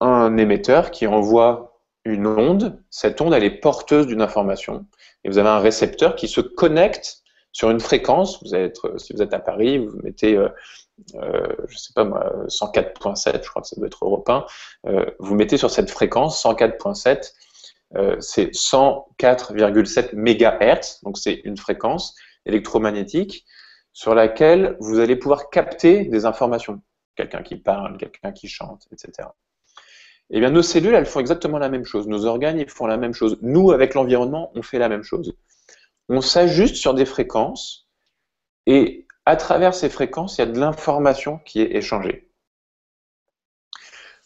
un émetteur qui envoie une onde. Cette onde, elle est porteuse d'une information. Et vous avez un récepteur qui se connecte sur une fréquence. Vous êtes, si vous êtes à Paris, vous mettez, euh, euh je sais pas moi, 104.7, je crois que ça doit être européen. Euh, vous mettez sur cette fréquence 104.7. Euh, c'est 104,7 MHz, donc c'est une fréquence électromagnétique sur laquelle vous allez pouvoir capter des informations quelqu'un qui parle, quelqu'un qui chante, etc. Eh bien, nos cellules, elles font exactement la même chose. Nos organes, ils font la même chose. Nous, avec l'environnement, on fait la même chose. On s'ajuste sur des fréquences et à travers ces fréquences, il y a de l'information qui est échangée.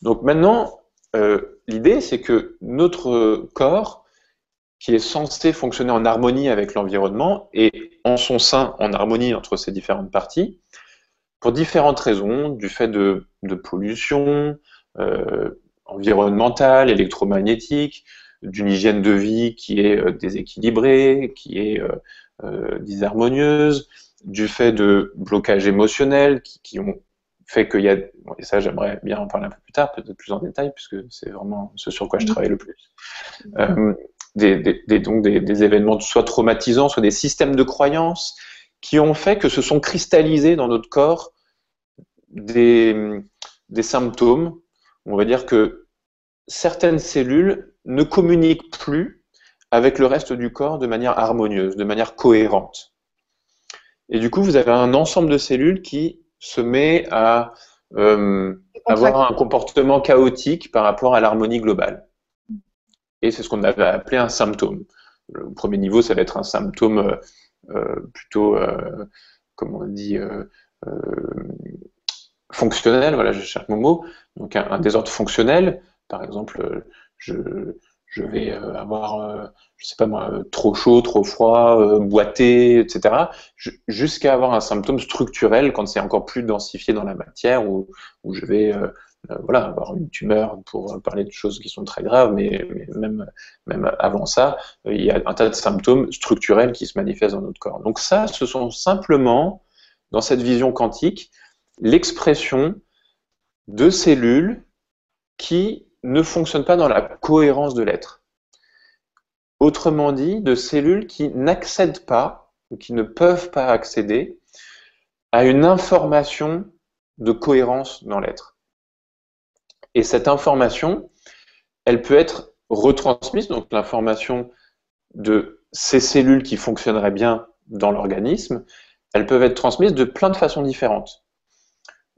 Donc maintenant, euh, l'idée, c'est que notre corps, qui est censé fonctionner en harmonie avec l'environnement et en son sein en harmonie entre ces différentes parties, pour différentes raisons, du fait de, pollution euh, environnementale, électromagnétique, d'une hygiène de vie qui est euh, déséquilibrée, qui est euh, disharmonieuse, du fait de blocages émotionnels qui, ont fait qu'il y a, et ça j'aimerais bien en parler un peu plus tard, peut-être plus en détail, puisque c'est vraiment ce sur quoi je travaille le plus. des, donc des, événements soit traumatisants, soit des systèmes de croyances qui ont fait que se sont cristallisés dans notre corps des, symptômes. On va dire que certaines cellules ne communiquent plus avec le reste du corps de manière harmonieuse, de manière cohérente. Et du coup, vous avez un ensemble de cellules qui se met à euh, avoir un comportement chaotique par rapport à l'harmonie globale. Et c'est ce qu'on avait appelé un symptôme. Le premier niveau, ça va être un symptôme euh, euh, plutôt, comme on dit, fonctionnel, voilà, je cherche mon mot, donc un, désordre fonctionnel, par exemple, je, je vais euh, avoir, euh, je sais pas moi, trop chaud, trop froid, euh, boité, etc., jusqu'à avoir un symptôme structurel quand c'est encore plus densifié dans la matière, où, où je vais voilà, avoir une tumeur pour parler de choses qui sont très graves, mais, mais, même, même avant ça, il y a un tas de symptômes structurels qui se manifestent dans notre corps. Donc ça, ce sont simplement, dans cette vision quantique, l'expression de cellules qui ne fonctionnent pas dans la cohérence de l'être. Autrement dit, de cellules qui n'accèdent pas, ou qui ne peuvent pas accéder à une information de cohérence dans l'être. Et cette information, elle peut être retransmise, donc l'information de ces cellules qui fonctionneraient bien dans l'organisme, elles peuvent être transmises de plein de façons différentes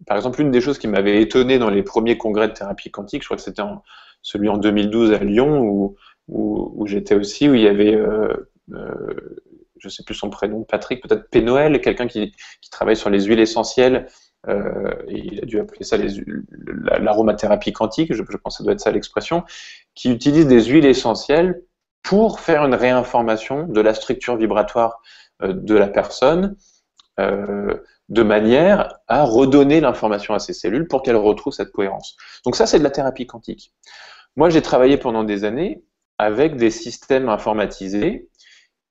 par exemple, une des choses qui m'avait étonné dans les premiers congrès de thérapie quantique, je crois que c'était celui en 2012 à Lyon, où, j'étais aussi, où il y avait, euh, euh, je ne sais plus son prénom, Patrick, peut-être Pénoël, quelqu'un qui, travaille sur les huiles essentielles euh, il a dû appeler ça l'aromathérapie quantique, je, pense que ça doit être ça l'expression, qui utilise des huiles essentielles pour faire une réinformation de la structure vibratoire de la personne, de manière à redonner l'information à ses cellules pour qu'elles retrouvent cette cohérence. Donc ça, c'est de la thérapie quantique. Moi, j'ai travaillé pendant des années avec des systèmes informatisés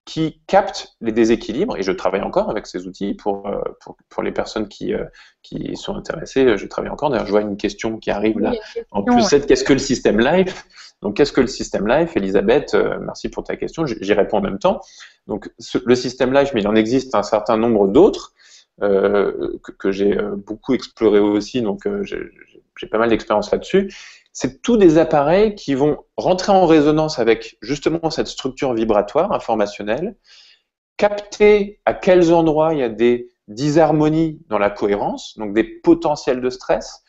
qui captent les déséquilibres, et je travaille encore avec ces outils pour, euh, pour, pour les personnes qui, euh, qui sont intéressées, je travaille encore. D'ailleurs, je vois une question qui arrive là. en plus, c'est qu'est-ce que le système Life? Donc, qu'est-ce que le système Life? Elisabeth, euh, merci pour ta question, j'y réponds en même temps. Donc, le système Life, mais il en existe un certain nombre d'autres que, que j'ai beaucoup exploré aussi, donc j'ai pas mal d'expérience là-dessus c'est tous des appareils qui vont rentrer en résonance avec justement cette structure vibratoire informationnelle, capter à quels endroits il y a des disharmonies dans la cohérence, donc des potentiels de stress,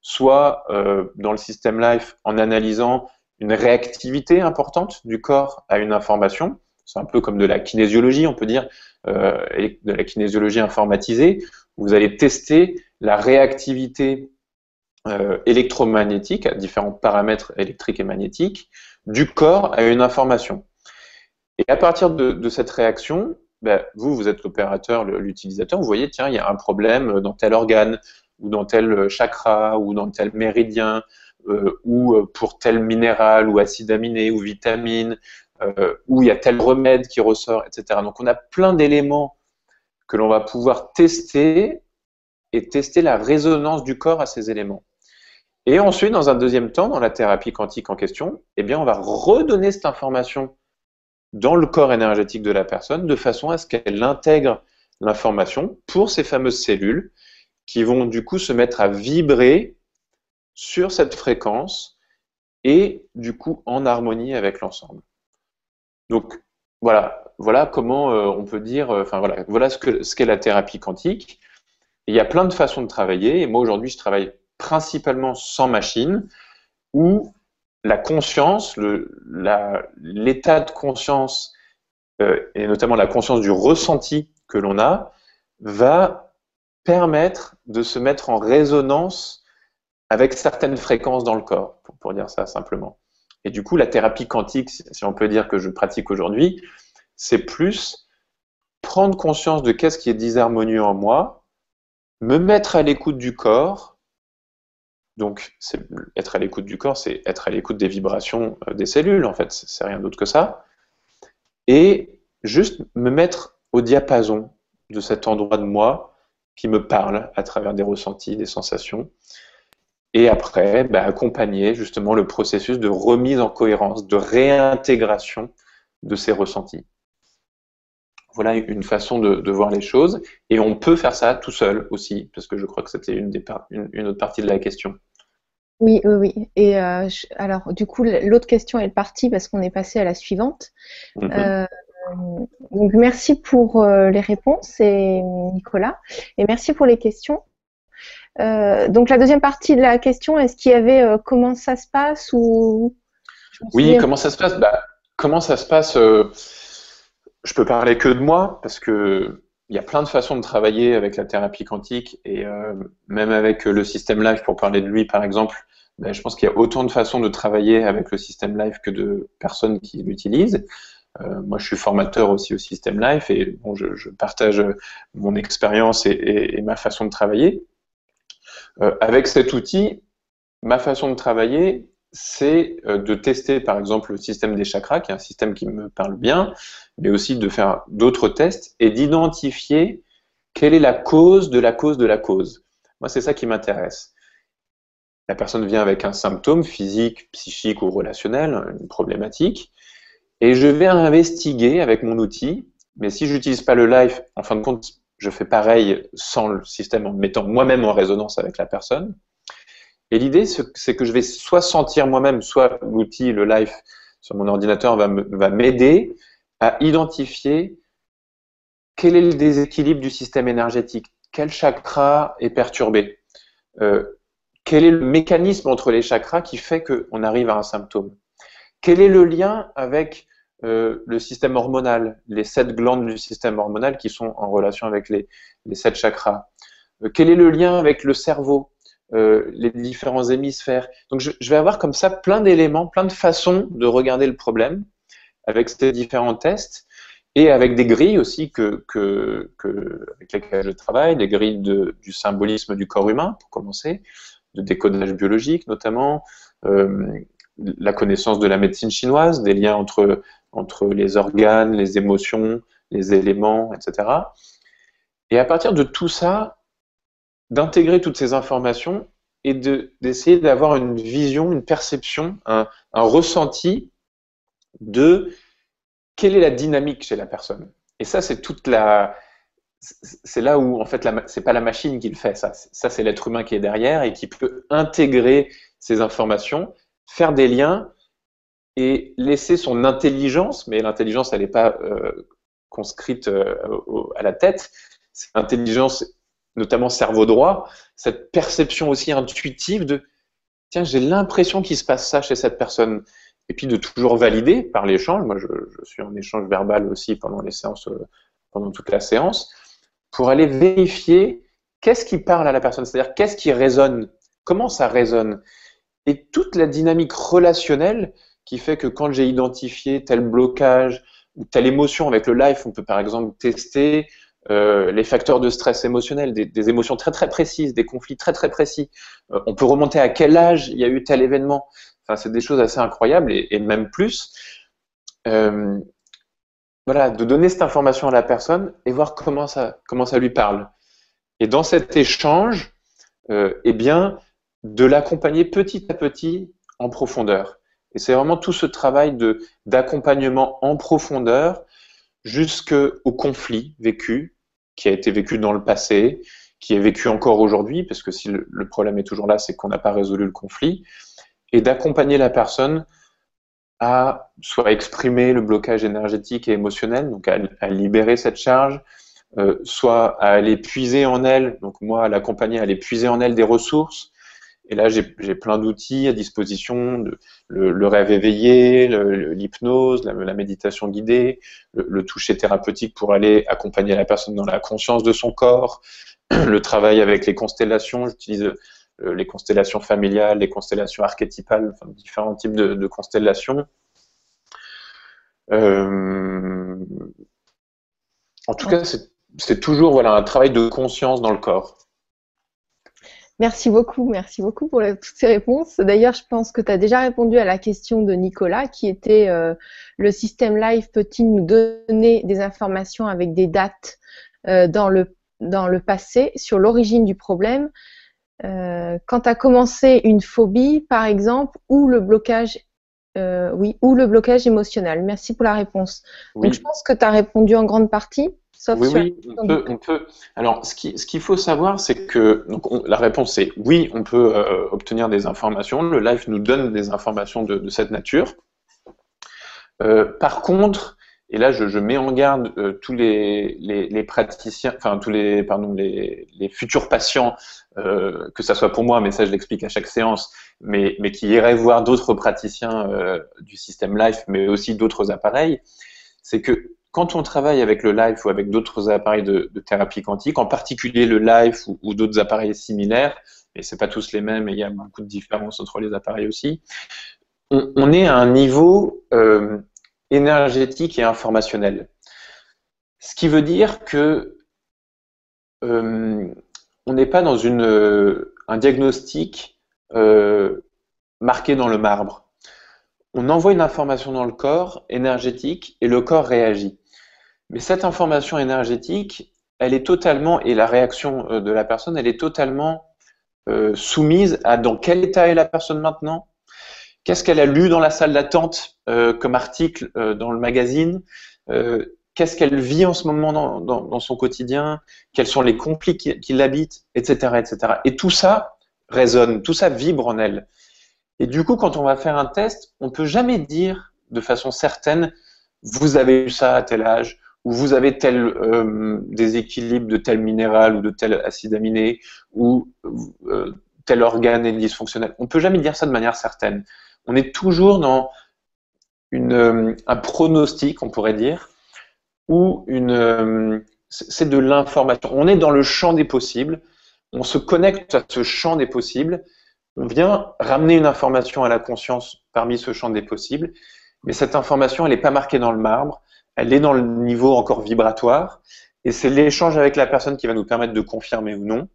soit euh, dans le système Life en analysant une réactivité importante du corps à une information. C'est un peu comme de la kinésiologie, on peut dire, euh, de la kinésiologie informatisée. Vous allez tester la réactivité euh, électromagnétique, à différents paramètres électriques et magnétiques, du corps à une information. Et à partir de, cette réaction, ben, vous, vous êtes l'opérateur, l'utilisateur, vous voyez, tiens, il y a un problème dans tel organe, ou dans tel chakra, ou dans tel méridien, euh, ou pour tel minéral, ou acide aminé, ou vitamine, euh, ou il y a tel remède qui ressort, etc. Donc on a plein d'éléments que l'on va pouvoir tester et tester la résonance du corps à ces éléments. Et ensuite, dans un deuxième temps, dans la thérapie quantique en question, eh bien, on va redonner cette information dans le corps énergétique de la personne de façon à ce qu'elle intègre l'information pour ces fameuses cellules qui vont du coup se mettre à vibrer sur cette fréquence et du coup en harmonie avec l'ensemble. Donc voilà, voilà comment euh, on peut dire, euh, enfin voilà, ce qu'est ce la thérapie quantique. il y a plein de façons de travailler. Et moi aujourd'hui, je travaille principalement sans machine, où la conscience, l'état de conscience, euh, et notamment la conscience du ressenti que l'on a, va permettre de se mettre en résonance avec certaines fréquences dans le corps, pour dire ça simplement. Et du coup, la thérapie quantique, si on peut dire que je pratique aujourd'hui, c'est plus prendre conscience de qu'est-ce qui est disharmonieux en moi, me mettre à l'écoute du corps donc, être à l'écoute du corps, c'est être à l'écoute des vibrations euh, des cellules, en fait, c'est rien d'autre que ça. Et juste me mettre au diapason de cet endroit de moi qui me parle à travers des ressentis, des sensations. Et après, bah, accompagner justement le processus de remise en cohérence, de réintégration de ces ressentis. Voilà une façon de, voir les choses. Et on peut faire ça tout seul aussi, parce que je crois que c'était une, une, autre partie de la question. Oui, oui, oui. Et euh, alors, du coup, l'autre question est partie parce qu'on est passé à la suivante. Mhm. Euh, donc, merci pour euh, les réponses, et, Nicolas, et merci pour les questions. Donc, la deuxième partie de la question, est-ce qu'il y avait comment ça se passe ou Oui, comment ça se passe? Bah, Comment ça se passe je peux parler que de moi parce que il y a plein de façons de travailler avec la thérapie quantique et euh, même avec le système live pour parler de lui par exemple. Ben, je pense qu'il y a autant de façons de travailler avec le système live que de personnes qui l'utilisent. Euh, moi, je suis formateur aussi au système live et bon, je, je partage mon expérience et, et, et, ma façon de travailler. Euh, avec cet outil, ma façon de travailler, c'est euh, de tester par exemple le système des chakras, qui est un système qui me parle bien, mais aussi de faire d'autres tests et d'identifier quelle est la cause de la cause de la cause. Moi, c'est ça qui m'intéresse. La personne vient avec un symptôme physique, psychique ou relationnel, une problématique, et je vais investiguer avec mon outil, mais si je n'utilise pas le live, en fin de compte, je fais pareil sans le système en me mettant moi-même en résonance avec la personne. Et l'idée, c'est que je vais soit sentir moi-même, soit l'outil, le live sur mon ordinateur va m'aider à identifier quel est le déséquilibre du système énergétique, quel chakra est perturbé, euh, quel est le mécanisme entre les chakras qui fait qu'on arrive à un symptôme, quel est le lien avec euh, le système hormonal, les sept glandes du système hormonal qui sont en relation avec les, sept chakras. quel est le lien avec le cerveau, les différents hémisphères? Donc je, vais avoir comme ça plein d'éléments, plein de façons de regarder le problème avec ces différents tests et avec des grilles aussi que, avec lesquelles je travaille, des grilles de, du symbolisme du corps humain, pour commencer, de décodage biologique notamment, euh, la connaissance de la médecine chinoise, des liens entre, entre les organes, les émotions, les éléments, etc. Et à partir de tout ça, d'intégrer toutes ces informations et d'essayer d'avoir une vision, une perception, un, un ressenti de quelle est la dynamique chez la personne. Et ça, c'est toute la, c'est là où en fait c'est pas la machine qui le fait ça ça c'est l'être humain qui est derrière et qui peut intégrer ces informations faire des liens et laisser son intelligence mais l'intelligence elle n'est pas euh, conscrite euh, à la tête. C'est l'intelligence notamment cerveau droit cette perception aussi intuitive de tiens j'ai l'impression qu'il se passe ça chez cette personne. Et puis de toujours valider par l'échange. Moi je, je, suis en échange verbal aussi pendant les séances euh, pendant toute la séance pour aller vérifier qu'est-ce qui parle à la personne, c'est-à-dire qu'est-ce qui résonne, comment ça résonne? Et toute la dynamique relationnelle qui fait que quand j'ai identifié tel blocage ou telle émotion avec le live, on peut par exemple tester euh, les facteurs de stress émotionnel, des, émotions très très précises, des conflits très très précis. Euh, on peut remonter à quel âge il y a eu tel événement. Enfin, c'est des choses assez incroyables et, même plus. Euh, voilà, de donner cette information à la personne et voir comment ça, comment ça lui parle. Et dans cet échange, eh bien, de l'accompagner petit à petit en profondeur. Et c'est vraiment tout ce travail d'accompagnement en profondeur jusqu'au conflit vécu, qui a été vécu dans le passé, qui est vécu encore aujourd'hui, parce que si le, le problème est toujours là, c'est qu'on n'a pas résolu le conflit, et d'accompagner la personne à soit exprimer le blocage énergétique et émotionnel, donc à, libérer cette charge, euh, soit à aller puiser en elle, donc moi à l'accompagner à aller puiser en elle des ressources. Et là, j'ai plein d'outils à disposition, le, rêve éveillé, l'hypnose, la, méditation guidée, le, toucher thérapeutique pour aller accompagner la personne dans la conscience de son corps, le travail avec les constellations, j'utilise euh, les constellations familiales, les constellations archétypales, enfin, différents types de, constellations. Euh, en tout cas, c'est toujours voilà, un travail de conscience dans le corps. Merci beaucoup, merci beaucoup pour toutes ces réponses. D'ailleurs, je pense que tu as déjà répondu à la question de Nicolas qui était euh, le système live peut-il nous donner des informations avec des dates dans, le, dans le passé sur l'origine du problème? Euh, quand tu as commencé une phobie, par exemple, ou le blocage, euh, oui, ou le blocage émotionnel. Merci pour la réponse. Donc, je pense que tu as répondu en grande partie. Sauf oui, oui, on peut, on peut, Alors, ce qu'il ce faut savoir, c'est que donc, la réponse est oui, on peut euh, obtenir des informations. Le live nous donne des informations de, de cette nature. Euh, par contre, et là, je, je mets en garde euh, tous les, les, les, praticiens, enfin tous les, pardon, les, les futurs patients, euh, que ça soit pour moi, mais ça je l'explique à chaque séance, mais, mais qui iraient voir d'autres praticiens euh, du système Life, mais aussi d'autres appareils, c'est que quand on travaille avec le Life ou avec d'autres appareils de, thérapie quantique, en particulier le Life ou, d'autres appareils similaires, et c'est pas tous les mêmes, et il y a beaucoup de différences entre les appareils aussi, on, est à un niveau euh, énergétique et informationnel. Ce qui veut dire que euh, on n'est pas dans euh, un diagnostic marqué dans le marbre. On envoie une information dans le corps énergétique et le corps réagit. Mais cette information énergétique, elle est totalement, et la réaction de la personne, elle est totalement soumise à dans quel état est la personne maintenant, Qu'est-ce qu'elle a lu dans la salle d'attente euh, comme article euh, dans le magazine? Euh, Qu'est-ce qu'elle vit en ce moment dans, son quotidien? Quels sont les conflits qui, qui l'habitent? Etc. etc. Et tout ça résonne, tout ça vibre en elle. Et du coup, quand on va faire un test, on peut jamais dire de façon certaine vous avez eu ça à tel âge, ou vous avez tel euh, déséquilibre de tel minéral ou de tel acide aminé, ou euh, tel organe est dysfonctionnel. On peut jamais dire ça de manière certaine. On est toujours dans euh, un pronostic, on pourrait dire, ou une, c'est de l'information. On est dans le champ des possibles, on se connecte à ce champ des possibles, on vient ramener une information à la conscience parmi ce champ des possibles, mais cette information, elle n'est pas marquée dans le marbre, elle est dans le niveau encore vibratoire, et c'est l'échange avec la personne qui va nous permettre de confirmer ou non.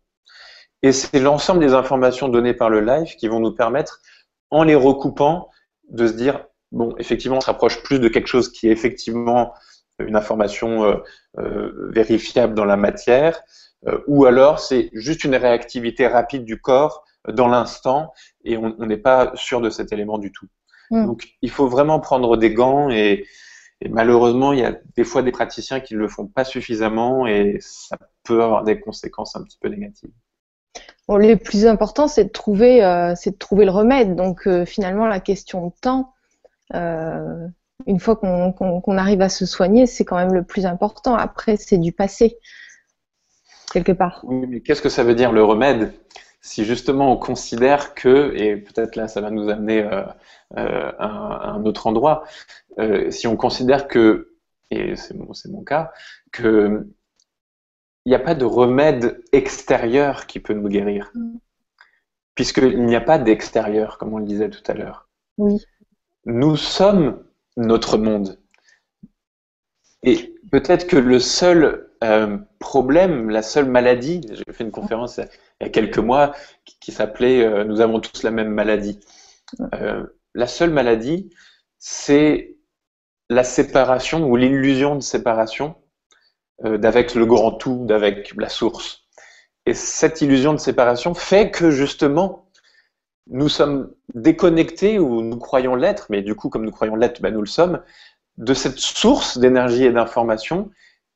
Et c'est l'ensemble des informations données par le live qui vont nous permettre, en les recoupant, de se dire, bon, effectivement, on se rapproche plus de quelque chose qui est effectivement une information euh, euh, vérifiable dans la matière, euh, ou alors c'est juste une réactivité rapide du corps dans l'instant et on n'est pas sûr de cet élément du tout. Hmm. Donc il faut vraiment prendre des gants et, malheureusement il y a des fois des praticiens qui ne le font pas suffisamment et ça peut avoir des conséquences un petit peu négatives. Bon, le plus important c'est de trouver c'est de trouver le remède. Donc finalement la question de temps une fois qu'on arrive à se soigner, c'est quand même le plus important. Après, c'est du passé, quelque part. Oui, mais qu'est-ce que ça veut dire le remède? Si justement on considère que, et peut-être là ça va nous amener euh, euh, à, un autre endroit, euh, si on considère que, et c'est mon, mon cas, que il n'y a pas de remède extérieur qui peut nous guérir. Mm. Puisqu'il n'y a pas d'extérieur, comme on le disait tout à l'heure. Oui. Nous sommes notre monde. Et peut-être que le seul euh, problème, la seule maladie, j'ai fait une conférence il y a quelques mois qui, s'appelait euh, Nous avons tous la même maladie. Euh, la seule maladie, c'est la séparation ou l'illusion de séparation d'avec le grand tout, d'avec la source. Et cette illusion de séparation fait que justement, nous sommes déconnectés ou nous croyons l'être, mais du coup, comme nous croyons l'être, ben, nous le sommes, de cette source d'énergie et d'information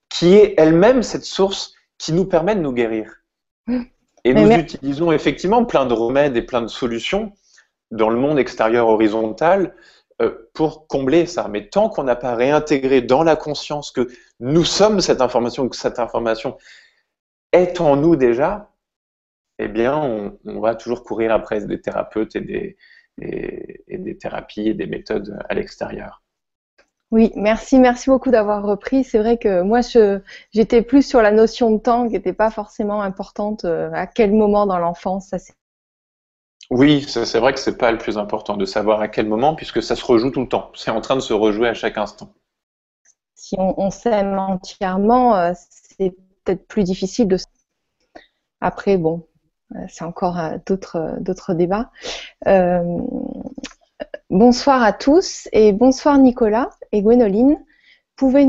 qui est elle-même cette source qui nous permet de nous guérir. Et nous utilisons effectivement plein de remèdes et plein de solutions dans le monde extérieur horizontal euh, pour combler ça. Mais tant qu'on n'a pas réintégré dans la conscience que nous sommes cette information, que cette information est en nous déjà, eh bien, on, va toujours courir après des thérapeutes et des, et, des thérapies et des méthodes à l'extérieur. Oui, merci, merci beaucoup d'avoir repris. C'est vrai que moi, j'étais plus sur la notion de temps qui n'était pas forcément importante. Euh, à quel moment dans l'enfance ça Oui, c'est vrai que c'est pas le plus important de savoir à quel moment, puisque ça se rejoue tout le temps. C'est en train de se rejouer à chaque instant. Si on, on s'aime entièrement, euh, c'est peut-être plus difficile de. Après, bon, euh, c'est encore d'autres d'autres débats. Euh, bonsoir à tous et bonsoir Nicolas et Gwénoline. Oui,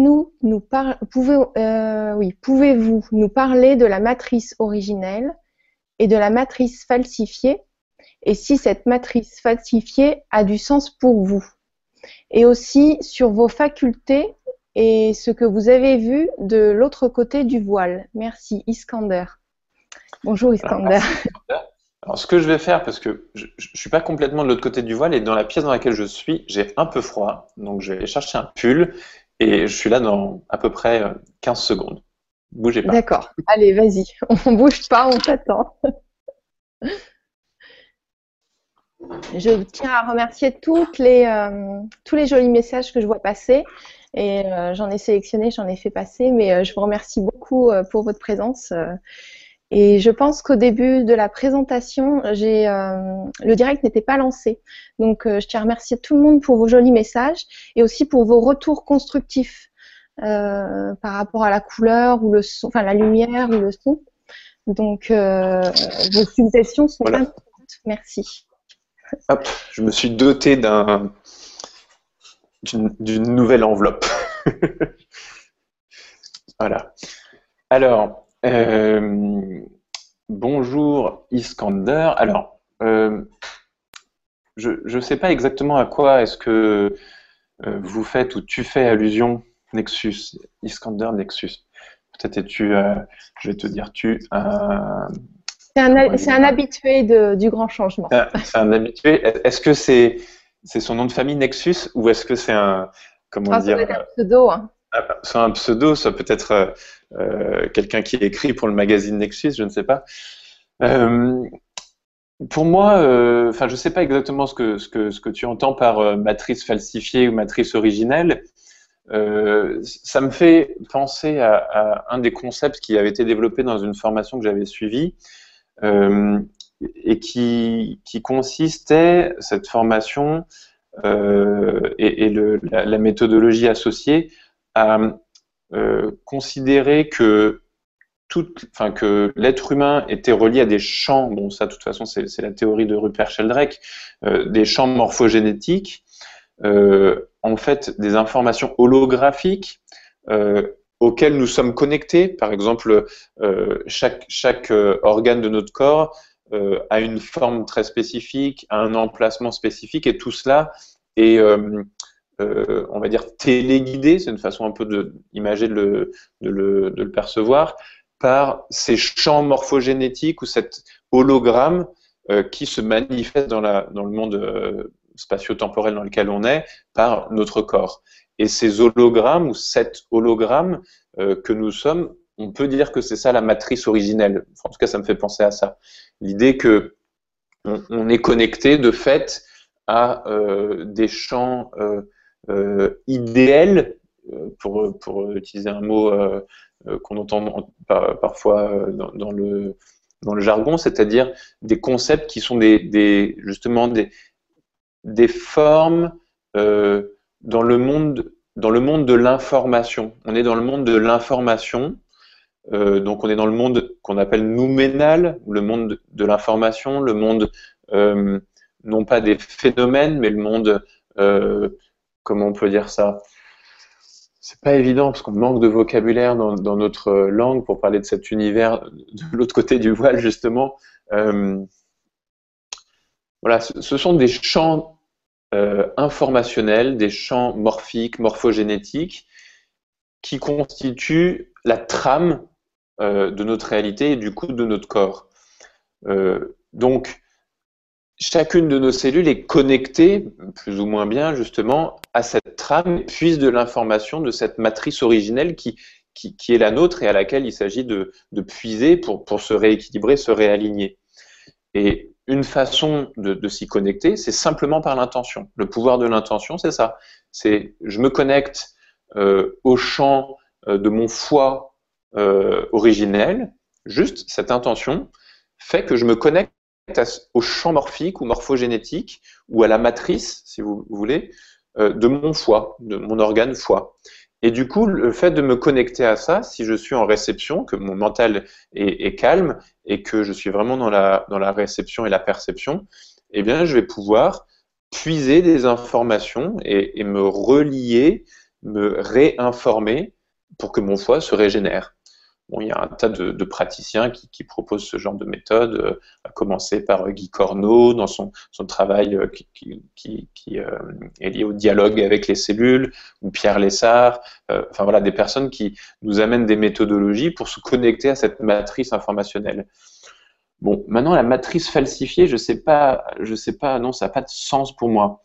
pouvez-vous nous parler de la matrice originelle et de la matrice falsifiée? Et si cette matrice falsifiée a du sens pour vous? Et aussi sur vos facultés et ce que vous avez vu de l'autre côté du voile. Merci Iskander. Bonjour Iskander. Alors, ce que je vais faire, parce que je ne suis pas complètement de l'autre côté du voile et dans la pièce dans laquelle je suis, j'ai un peu froid. Donc je vais chercher un pull et je suis là dans à peu près 15 euh, secondes. Bougez pas. D'accord. Allez, vas-y. On bouge pas, on t'attend. Je tiens à remercier les, euh, tous les jolis messages que je vois passer. Et euh, j'en ai sélectionné, j'en ai fait passer, mais je vous remercie beaucoup pour votre présence. Et je pense qu'au début de la présentation, j'ai euh, le direct n'était pas lancé. Donc, euh, je tiens à remercier tout le monde pour vos jolis messages et aussi pour vos retours constructifs euh, par rapport à la couleur ou le son, enfin la lumière ou le son. Donc, vos suggestions sont importantes. Merci. Hop, je me suis doté d'un d'une nouvelle enveloppe. voilà. Alors, euh, bonjour Iskander. Alors, euh, je ne sais pas exactement à quoi est-ce que euh, vous faites ou tu fais allusion, Nexus, Iskander Nexus. Peut-être es-tu, je vais te dire tu. c'est un, habitué du grand changement. C'est un habitué. Est-ce que c'est c'est son nom de famille Nexus ou est-ce que c'est un comment ah, dire un pseudo hein. C'est un pseudo, ça peut être euh, euh, quelqu'un qui écrit pour le magazine Nexus, je ne sais pas. Euh, pour moi, enfin, je ne sais pas exactement ce que, tu entends par matrice falsifiée ou matrice originelle. ça me fait penser à, un des concepts qui avait été développé dans une formation que j'avais suivie, et qui, consistait, cette formation et, la, méthodologie associée, à considérer que l'être humain était relié à des champs, bon ça de toute façon c'est la théorie de Rupert Sheldrake, euh, des champs morphogénétiques, euh, en fait des informations holographiques euh, auxquelles nous sommes connectés. Par exemple, chaque, chaque organe de notre corps a une forme très spécifique, a un emplacement spécifique, et tout cela est on va dire téléguidé, c'est une façon un peu de, de, le, percevoir, par ces champs morphogénétiques ou cet hologramme euh, qui se manifeste dans, la, dans le monde euh, spatio-temporel dans lequel on est par notre corps. Et ces hologrammes ou cet hologramme euh, que nous sommes, on peut dire que c'est ça la matrice originelle. en tout cas, ça me fait penser à ça. L'idée que on, est connecté de fait à des champs idéels, pour, pour utiliser un mot euh, qu'on entend parfois euh, dans, le, dans le jargon, c'est-à-dire des concepts qui sont des, justement des, des formes euh, dans, le monde, dans le monde de l'information. On est dans le monde de l'information, donc on est dans le monde qu'on appelle nouménal, le monde de l'information, le monde non pas des phénomènes, mais le monde, comment on peut dire ça c'est pas évident parce qu'on manque de vocabulaire dans, notre langue pour parler de cet univers de l'autre côté du voile justement. Euh, voilà, ce, sont des champs euh, informationnels, des champs morphiques, morphogénétiques, qui constituent la trame euh, de notre réalité et du coup de notre corps. donc, chacune de nos cellules est connectée, plus ou moins bien justement, à cette trame, puise de l'information de cette matrice originelle qui, qui, est la nôtre et à laquelle il s'agit de, puiser pour, pour, se rééquilibrer, se réaligner. Et une façon de, s'y connecter, c'est simplement par l'intention. Le pouvoir de l'intention, c'est ça. C'est je me connecte euh, au champ euh, de mon foie euh, originel, juste cette intention fait que je me connecte au champ morphique ou morphogénétique ou à la matrice, si vous voulez, euh, de mon foie, de mon organe foie. Et du coup, le fait de me connecter à ça, si je suis en réception, que mon mental est, calme et que je suis vraiment dans la, réception et la perception, eh bien, je vais pouvoir puiser des informations et, et me relier, me réinformer pour que mon foie se régénère il y a un tas de, praticiens qui, proposent ce genre de méthode, euh, à commencer par euh, Guy Corneau dans son, travail euh, qui, est lié au dialogue avec les cellules, ou Pierre Lessard, enfin voilà, des personnes qui nous amènent des méthodologies pour se connecter à cette matrice informationnelle. Bon, maintenant la matrice falsifiée, je sais pas, je sais pas, non, ça n'a pas de sens pour moi.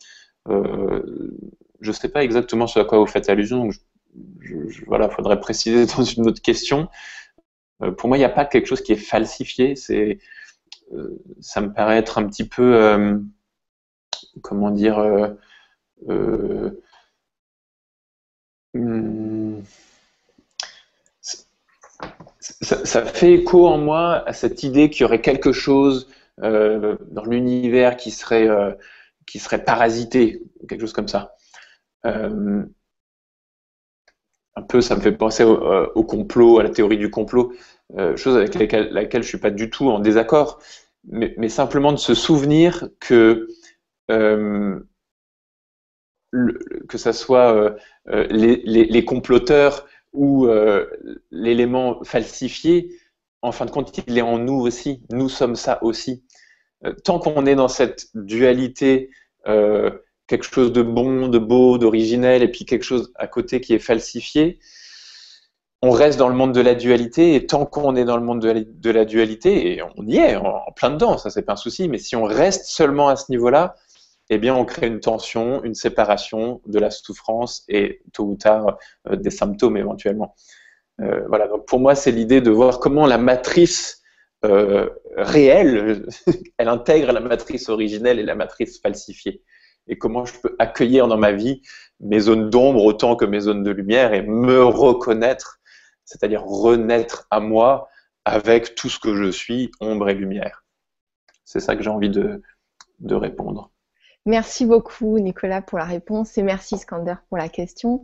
je ne sais pas exactement ce à quoi vous faites allusion, voilà, faudrait préciser dans une autre question. Euh, pour moi, il n'y a pas quelque chose qui est falsifié. C'est, euh, ça me paraît être un petit peu, euh, comment dire, hmm, ça, fait écho en moi à cette idée qu'il y aurait quelque chose dans l'univers qui serait qui serait parasité, quelque chose comme ça un peu, ça me fait penser euh, au, complot, à la théorie du complot, euh, chose avec laquelle, laquelle je suis pas du tout en désaccord, mais, simplement de se souvenir que euh, que ça soit les, comploteurs ou l'élément falsifié, en fin de compte, il est en nous aussi. Nous sommes ça aussi. tant qu'on est dans cette dualité quelque chose de bon, de beau, d'originel, et puis quelque chose à côté qui est falsifié, on reste dans le monde de la dualité, et tant qu'on est dans le monde de la, dualité, et on y est, en, plein dedans, ça c'est pas un souci, mais si on reste seulement à ce niveau-là, eh bien on crée une tension, une séparation de la souffrance et tôt ou tard euh, des symptômes éventuellement. Euh, voilà, donc pour moi c'est l'idée de voir comment la matrice euh, réelle, elle intègre la matrice originelle et la matrice falsifiée et comment je peux accueillir dans ma vie mes zones d'ombre autant que mes zones de lumière et me reconnaître, c'est-à-dire renaître à moi avec tout ce que je suis, ombre et lumière. C'est ça que j'ai envie de, répondre. Merci beaucoup Nicolas pour la réponse et merci Skander pour la question.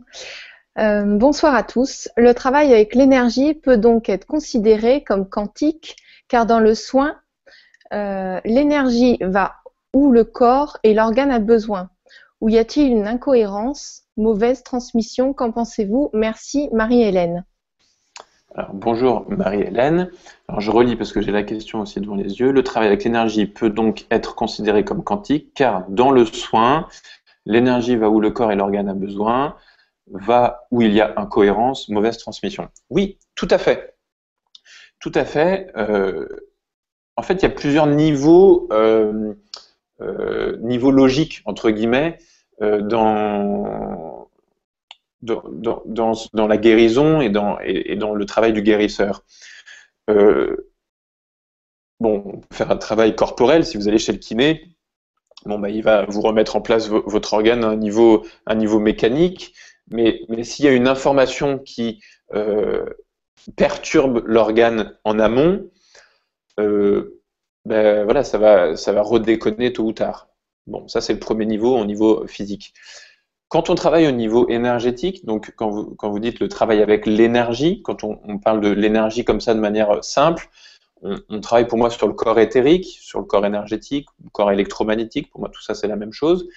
Euh, bonsoir à tous. Le travail avec l'énergie peut donc être considéré comme quantique car dans le soin, euh, l'énergie va où le corps et l'organe a besoin. Ou y a-t-il une incohérence, mauvaise transmission Qu'en pensez-vous? Merci Marie-Hélène. bonjour Marie-Hélène. je relis parce que j'ai la question aussi devant les yeux. Le travail avec l'énergie peut donc être considéré comme quantique car dans le soin, l'énergie va où le corps et l'organe a besoin, va où il y a incohérence, mauvaise transmission. Oui, tout à fait. Tout à fait. Euh, en fait, il y a plusieurs niveaux, euh, euh, niveaux logiques, entre guillemets, euh, dans, dans, dans, la guérison et dans, et, dans le travail du guérisseur. Euh, bon, on peut faire un travail corporel, si vous allez chez le kiné, bon, bah, il va vous remettre en place votre organe à un niveau, un niveau mécanique, mais, mais s'il y a une information qui perturbe l'organe en amont, ben voilà, ça va, ça va redéconner tôt ou tard. Bon, ça c'est le premier niveau au niveau physique. Quand on travaille au niveau énergétique, donc quand vous, quand vous dites le travail avec l'énergie, quand on, parle de l'énergie comme ça de manière simple, on, travaille pour moi sur le corps éthérique, sur le corps énergétique, le corps électromagnétique, pour moi tout ça c'est la même chose.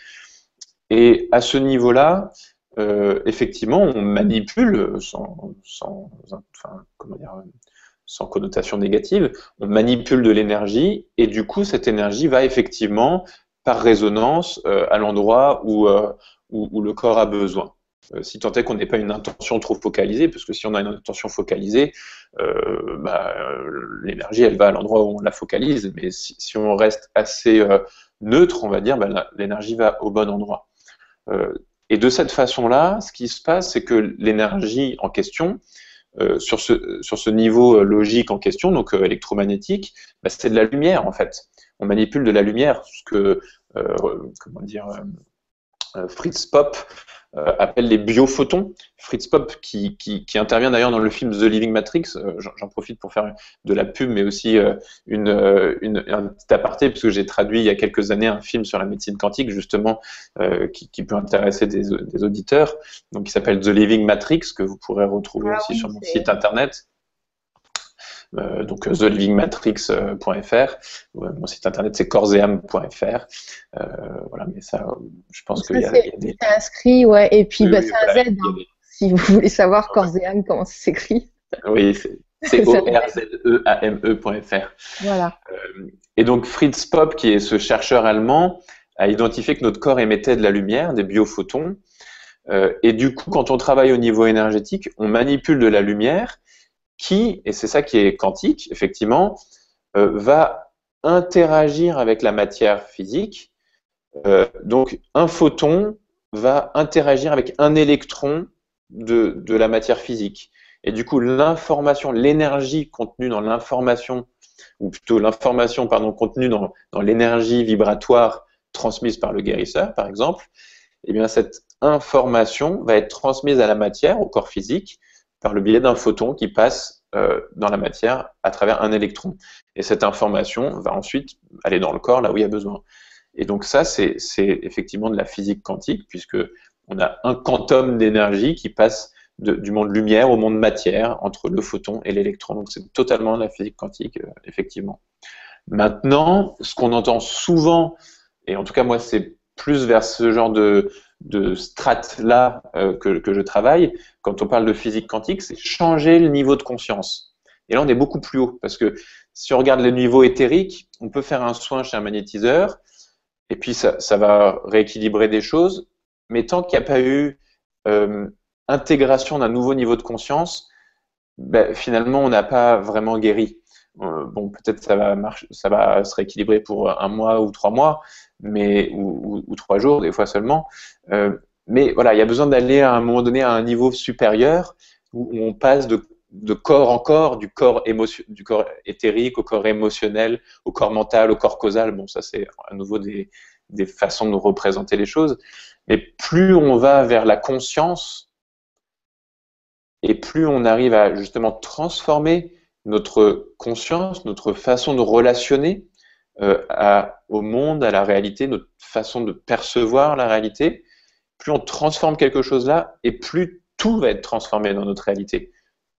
Et à ce niveau-là, euh, effectivement, on manipule sans, sans comment dire, sans connotation négative, on manipule de l'énergie et du coup cette énergie va effectivement par résonance euh, à l'endroit où, euh, où, le corps a besoin. Euh, si tant est qu'on n'ait pas une intention trop focalisée, parce que si on a une intention focalisée, bah, l'énergie elle va à l'endroit où on la focalise, mais si, si on reste assez neutre, on va dire, bah, l'énergie va au bon endroit. et de cette façon-là, ce qui se passe, c'est que l'énergie en question, euh, sur, ce, sur ce niveau euh, logique en question, donc euh, électromagnétique, bah, c'est de la lumière en fait. On manipule de la lumière, ce que comment dire, Fritz Pop euh, appelle les biophotons. Fritz Pop, qui, qui, qui intervient d'ailleurs dans le film The Living Matrix, euh, j'en profite pour faire de la pub, mais aussi euh, une, une, un petit aparté, puisque j'ai traduit il y a quelques années un film sur la médecine quantique, justement, qui, qui, peut intéresser des, des auditeurs, donc qui s'appelle The Living Matrix, que vous pourrez retrouver ah aussi sur mon site internet. Euh, donc thelivingmatrix.fr. Mon site internet c'est corseam.fr. Euh, voilà, mais ça, je pense qu'il y, a des. inscrit, ouais, et puis bah, c'est un Z. Hein, si vous voulez savoir Corseam comment ça s'écrit. Oui, c'est O-R-Z-E-A-M-E.fr. Voilà. Euh, et donc Fritz Pop, qui est ce chercheur allemand, a identifié que notre corps émettait de la lumière, des biophotons. et du coup, quand on travaille au niveau énergétique, on manipule de la lumière qui, et c'est ça qui est quantique, effectivement, euh, va interagir avec la matière physique. Euh, donc, un photon va interagir avec un électron de, la matière physique. Et du coup, l'information, l'énergie contenue dans l'information, ou plutôt l'information pardon, contenue dans, dans l'énergie vibratoire transmise par le guérisseur, par exemple, eh bien, cette information va être transmise à la matière, au corps physique, par le biais d'un photon qui passe euh, dans la matière à travers un électron. Et cette information va ensuite aller dans le corps là où il y a besoin. Et donc ça, c'est effectivement de la physique quantique, puisque on a un quantum d'énergie qui passe du monde lumière au monde matière entre le photon et l'électron. Donc c'est totalement de la physique quantique, euh, effectivement. Maintenant, ce qu'on entend souvent, et en tout cas moi c'est plus vers ce genre de, de strates-là euh, que, je travaille, quand on parle de physique quantique, c'est changer le niveau de conscience. Et là, on est beaucoup plus haut, parce que si on regarde le niveau éthérique, on peut faire un soin chez un magnétiseur, et puis ça, va rééquilibrer des choses, mais tant qu'il n'y a pas eu euh, intégration d'un nouveau niveau de conscience, ben, finalement, on n'a pas vraiment guéri. Euh, bon, peut-être ça va marcher, ça va se rééquilibrer pour un mois ou trois mois, mais ou, trois jours des fois seulement. Euh, mais voilà, il y a besoin d'aller à un moment donné à un niveau supérieur où on passe de, corps en corps, du corps, émotion, du corps éthérique au corps émotionnel, au corps mental, au corps causal. Bon, ça c'est à nouveau des, des façons de représenter les choses. Mais plus on va vers la conscience, et plus on arrive à justement transformer notre conscience, notre façon de relationner euh, au monde, à la réalité, notre façon de percevoir la réalité, plus on transforme quelque chose là, et plus tout va être transformé dans notre réalité.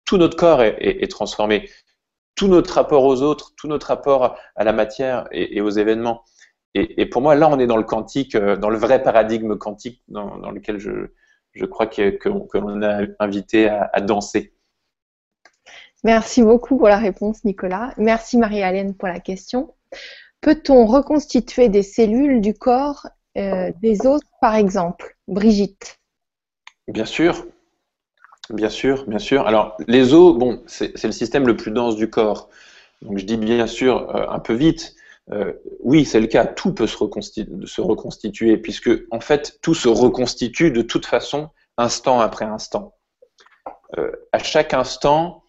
Tout notre corps est, transformé, tout notre rapport aux autres, tout notre rapport à la matière et, aux événements. Et, pour moi, là, on est dans le quantique, euh, dans le vrai paradigme quantique dans, lequel je, crois que, que, l'on a invité à danser. Merci beaucoup pour la réponse, Nicolas. Merci Marie-Hélène pour la question. Peut-on reconstituer des cellules du corps euh, des os, par exemple? Brigitte Bien sûr. Bien sûr, bien sûr. Alors, les os, bon, c'est le système le plus dense du corps. Donc, je dis bien sûr euh, un peu vite. Euh, oui, c'est le cas. Tout peut se reconstituer, se reconstituer, puisque en fait, tout se reconstitue de toute façon, instant après instant. à chaque instant,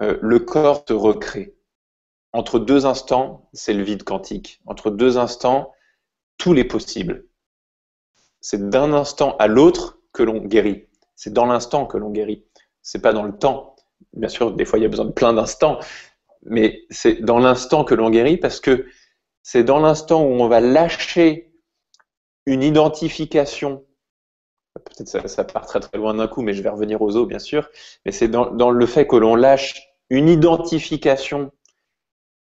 le corps se recrée entre deux instants, c'est le vide quantique. Entre deux instants, tout est possible. C'est d'un instant à l'autre que l'on guérit. C'est dans l'instant que l'on guérit. C'est pas dans le temps. Bien sûr, des fois, il y a besoin de plein d'instants, mais c'est dans l'instant que l'on guérit parce que c'est dans l'instant où on va lâcher une identification. Peut-être ça, ça part très très loin d'un coup, mais je vais revenir aux os, bien sûr. Mais c'est dans le fait que l'on lâche une identification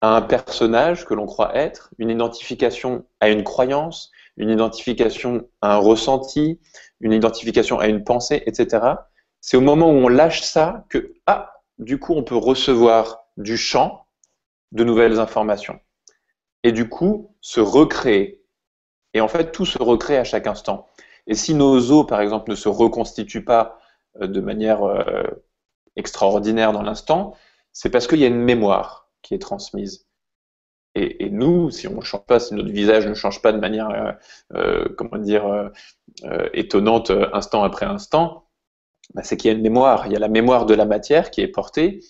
à un personnage que l'on croit être, une identification à une croyance, une identification à un ressenti, une identification à une pensée, etc. C'est au moment où on lâche ça que, ah, du coup, on peut recevoir du champ de nouvelles informations. Et du coup, se recréer. Et en fait, tout se recrée à chaque instant. Et si nos os, par exemple, ne se reconstituent pas euh, de manière euh, extraordinaire dans l'instant, c'est parce qu'il y a une mémoire qui est transmise. Et, nous, si on ne change pas, si notre visage ne change pas de manière, euh, comment dire, étonnante instant après instant, bah, c'est qu'il y a une mémoire. Il y a la mémoire de la matière qui est portée.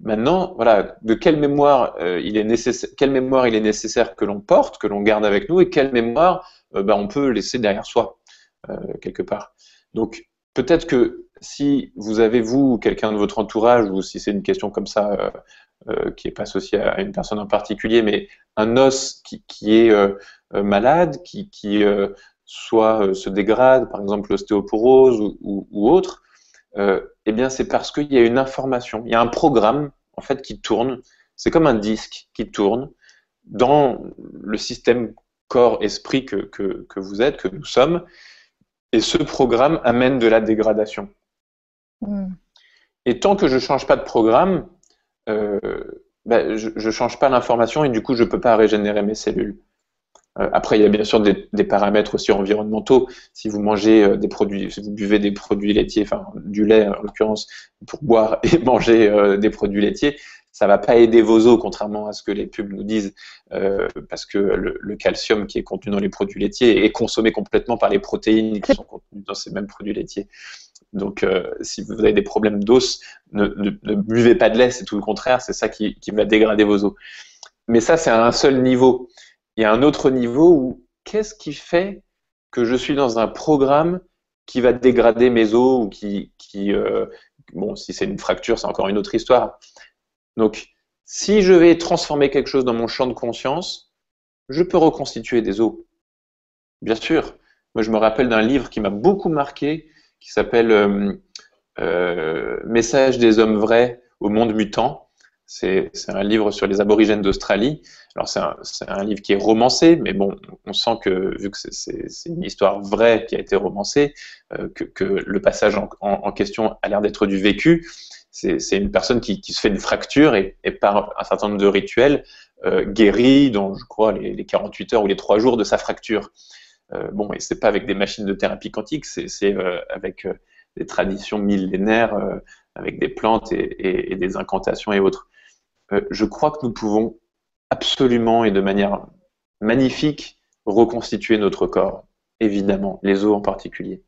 Maintenant, voilà, de quelle mémoire il est nécessaire, quelle mémoire il est nécessaire que l'on porte, que l'on garde avec nous, et quelle mémoire bah, on peut laisser derrière soi quelque part. Donc, peut-être que si vous avez vous quelqu'un de votre entourage ou si c'est une question comme ça euh, qui n'est pas associé à une personne en particulier, mais un os qui, est euh, euh, malade, qui, soit se dégrade, par exemple l'ostéoporose ou, autre, eh bien c'est parce qu'il y a une information, il y a un programme en fait qui tourne. C'est comme un disque qui tourne dans le système corps-esprit que, que, vous êtes, que nous sommes, et ce programme amène de la dégradation. Hmm. Et tant que je ne change pas de programme, euh, ben, je ne change pas l'information et du coup, je ne peux pas régénérer mes cellules. Euh, après, il y a bien sûr des, paramètres aussi environnementaux. Si vous mangez euh, des produits, si vous buvez des produits laitiers, enfin du lait en l'occurrence, pour boire et manger des produits laitiers, ça va pas aider vos os, contrairement à ce que les pubs nous disent, parce que le, le, calcium qui est contenu dans les produits laitiers est consommé complètement par les protéines qui sont contenues dans ces mêmes produits laitiers. Donc, euh, si vous avez des problèmes d'os, ne, buvez pas de lait, c'est tout le contraire, c'est ça qui, va dégrader vos os. Mais ça, c'est à un seul niveau. Il y a un autre niveau où qu'est-ce qui fait que je suis dans un programme qui va dégrader mes os ou qui, euh, bon, si c'est une fracture, c'est encore une autre histoire. Donc, si je vais transformer quelque chose dans mon champ de conscience, je peux reconstituer des os. Bien sûr. Moi, je me rappelle d'un livre qui m'a beaucoup marqué, qui s'appelle euh, euh, Message des hommes vrais au monde mutant. C'est un livre sur les aborigènes d'Australie. Alors c'est un, livre qui est romancé, mais bon, on sent que vu que c'est une histoire vraie qui a été romancée, euh, que, le passage en, question a l'air d'être du vécu. C'est une personne qui, se fait une fracture et, par un certain nombre de rituels euh, guérit dans, je crois, les, les, 48 heures ou les 3 jours de sa fracture. Euh, bon, et c'est pas avec des machines de thérapie quantique, c'est euh, avec des traditions millénaires, avec des plantes et, des incantations et autres. je crois que nous pouvons absolument et de manière magnifique reconstituer notre corps, évidemment, les os en particulier.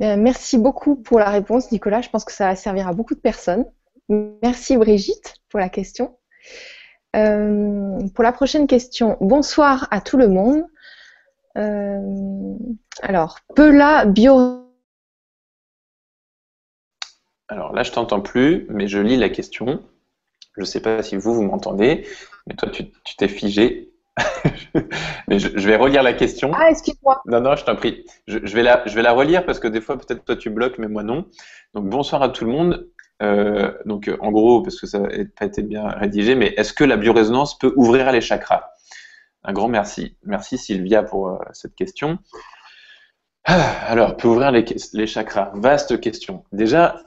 Merci beaucoup pour la réponse, Nicolas. Je pense que ça va servir à beaucoup de personnes. Merci Brigitte pour la question. Euh, pour la prochaine question, bonsoir à tout le monde. Euh, alors, Pela Bio. Alors là, je t'entends plus, mais je lis la question. Je ne sais pas si vous, vous m'entendez, mais toi, tu t'es figé. Je, vais relire la question. Ah, excuse-moi. Non, non, je t'en prie. Je, vais la, je vais la relire parce que des fois, peut-être toi, tu bloques, mais moi, non. Donc, bonsoir à tout le monde. Euh, donc, euh, en gros, parce que ça n'a pas été bien rédigé, mais est-ce que la biorésonance peut ouvrir les chakras? Un grand merci. Merci Sylvia pour euh, cette question. Ah, alors, peut ouvrir les, les, chakras? Vaste question. Déjà,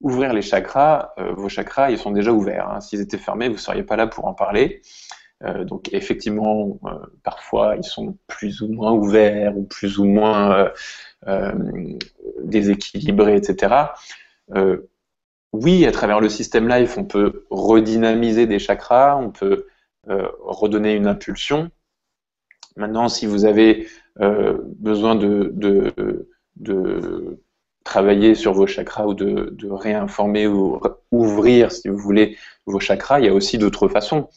ouvrir les chakras, vos chakras, ils sont déjà ouverts. Hein. S'ils étaient fermés, vous ne seriez pas là pour en parler. Donc, effectivement, parfois, ils sont plus ou moins ouverts ou plus ou moins déséquilibrés, etc oui, à travers le système Life, on peut redynamiser des chakras, on peut euh, redonner une impulsion. Maintenant, si vous avez euh, besoin de, travailler sur vos chakras ou de, réinformer ou ouvrir, si vous voulez, vos chakras, il y a aussi d'autres façons.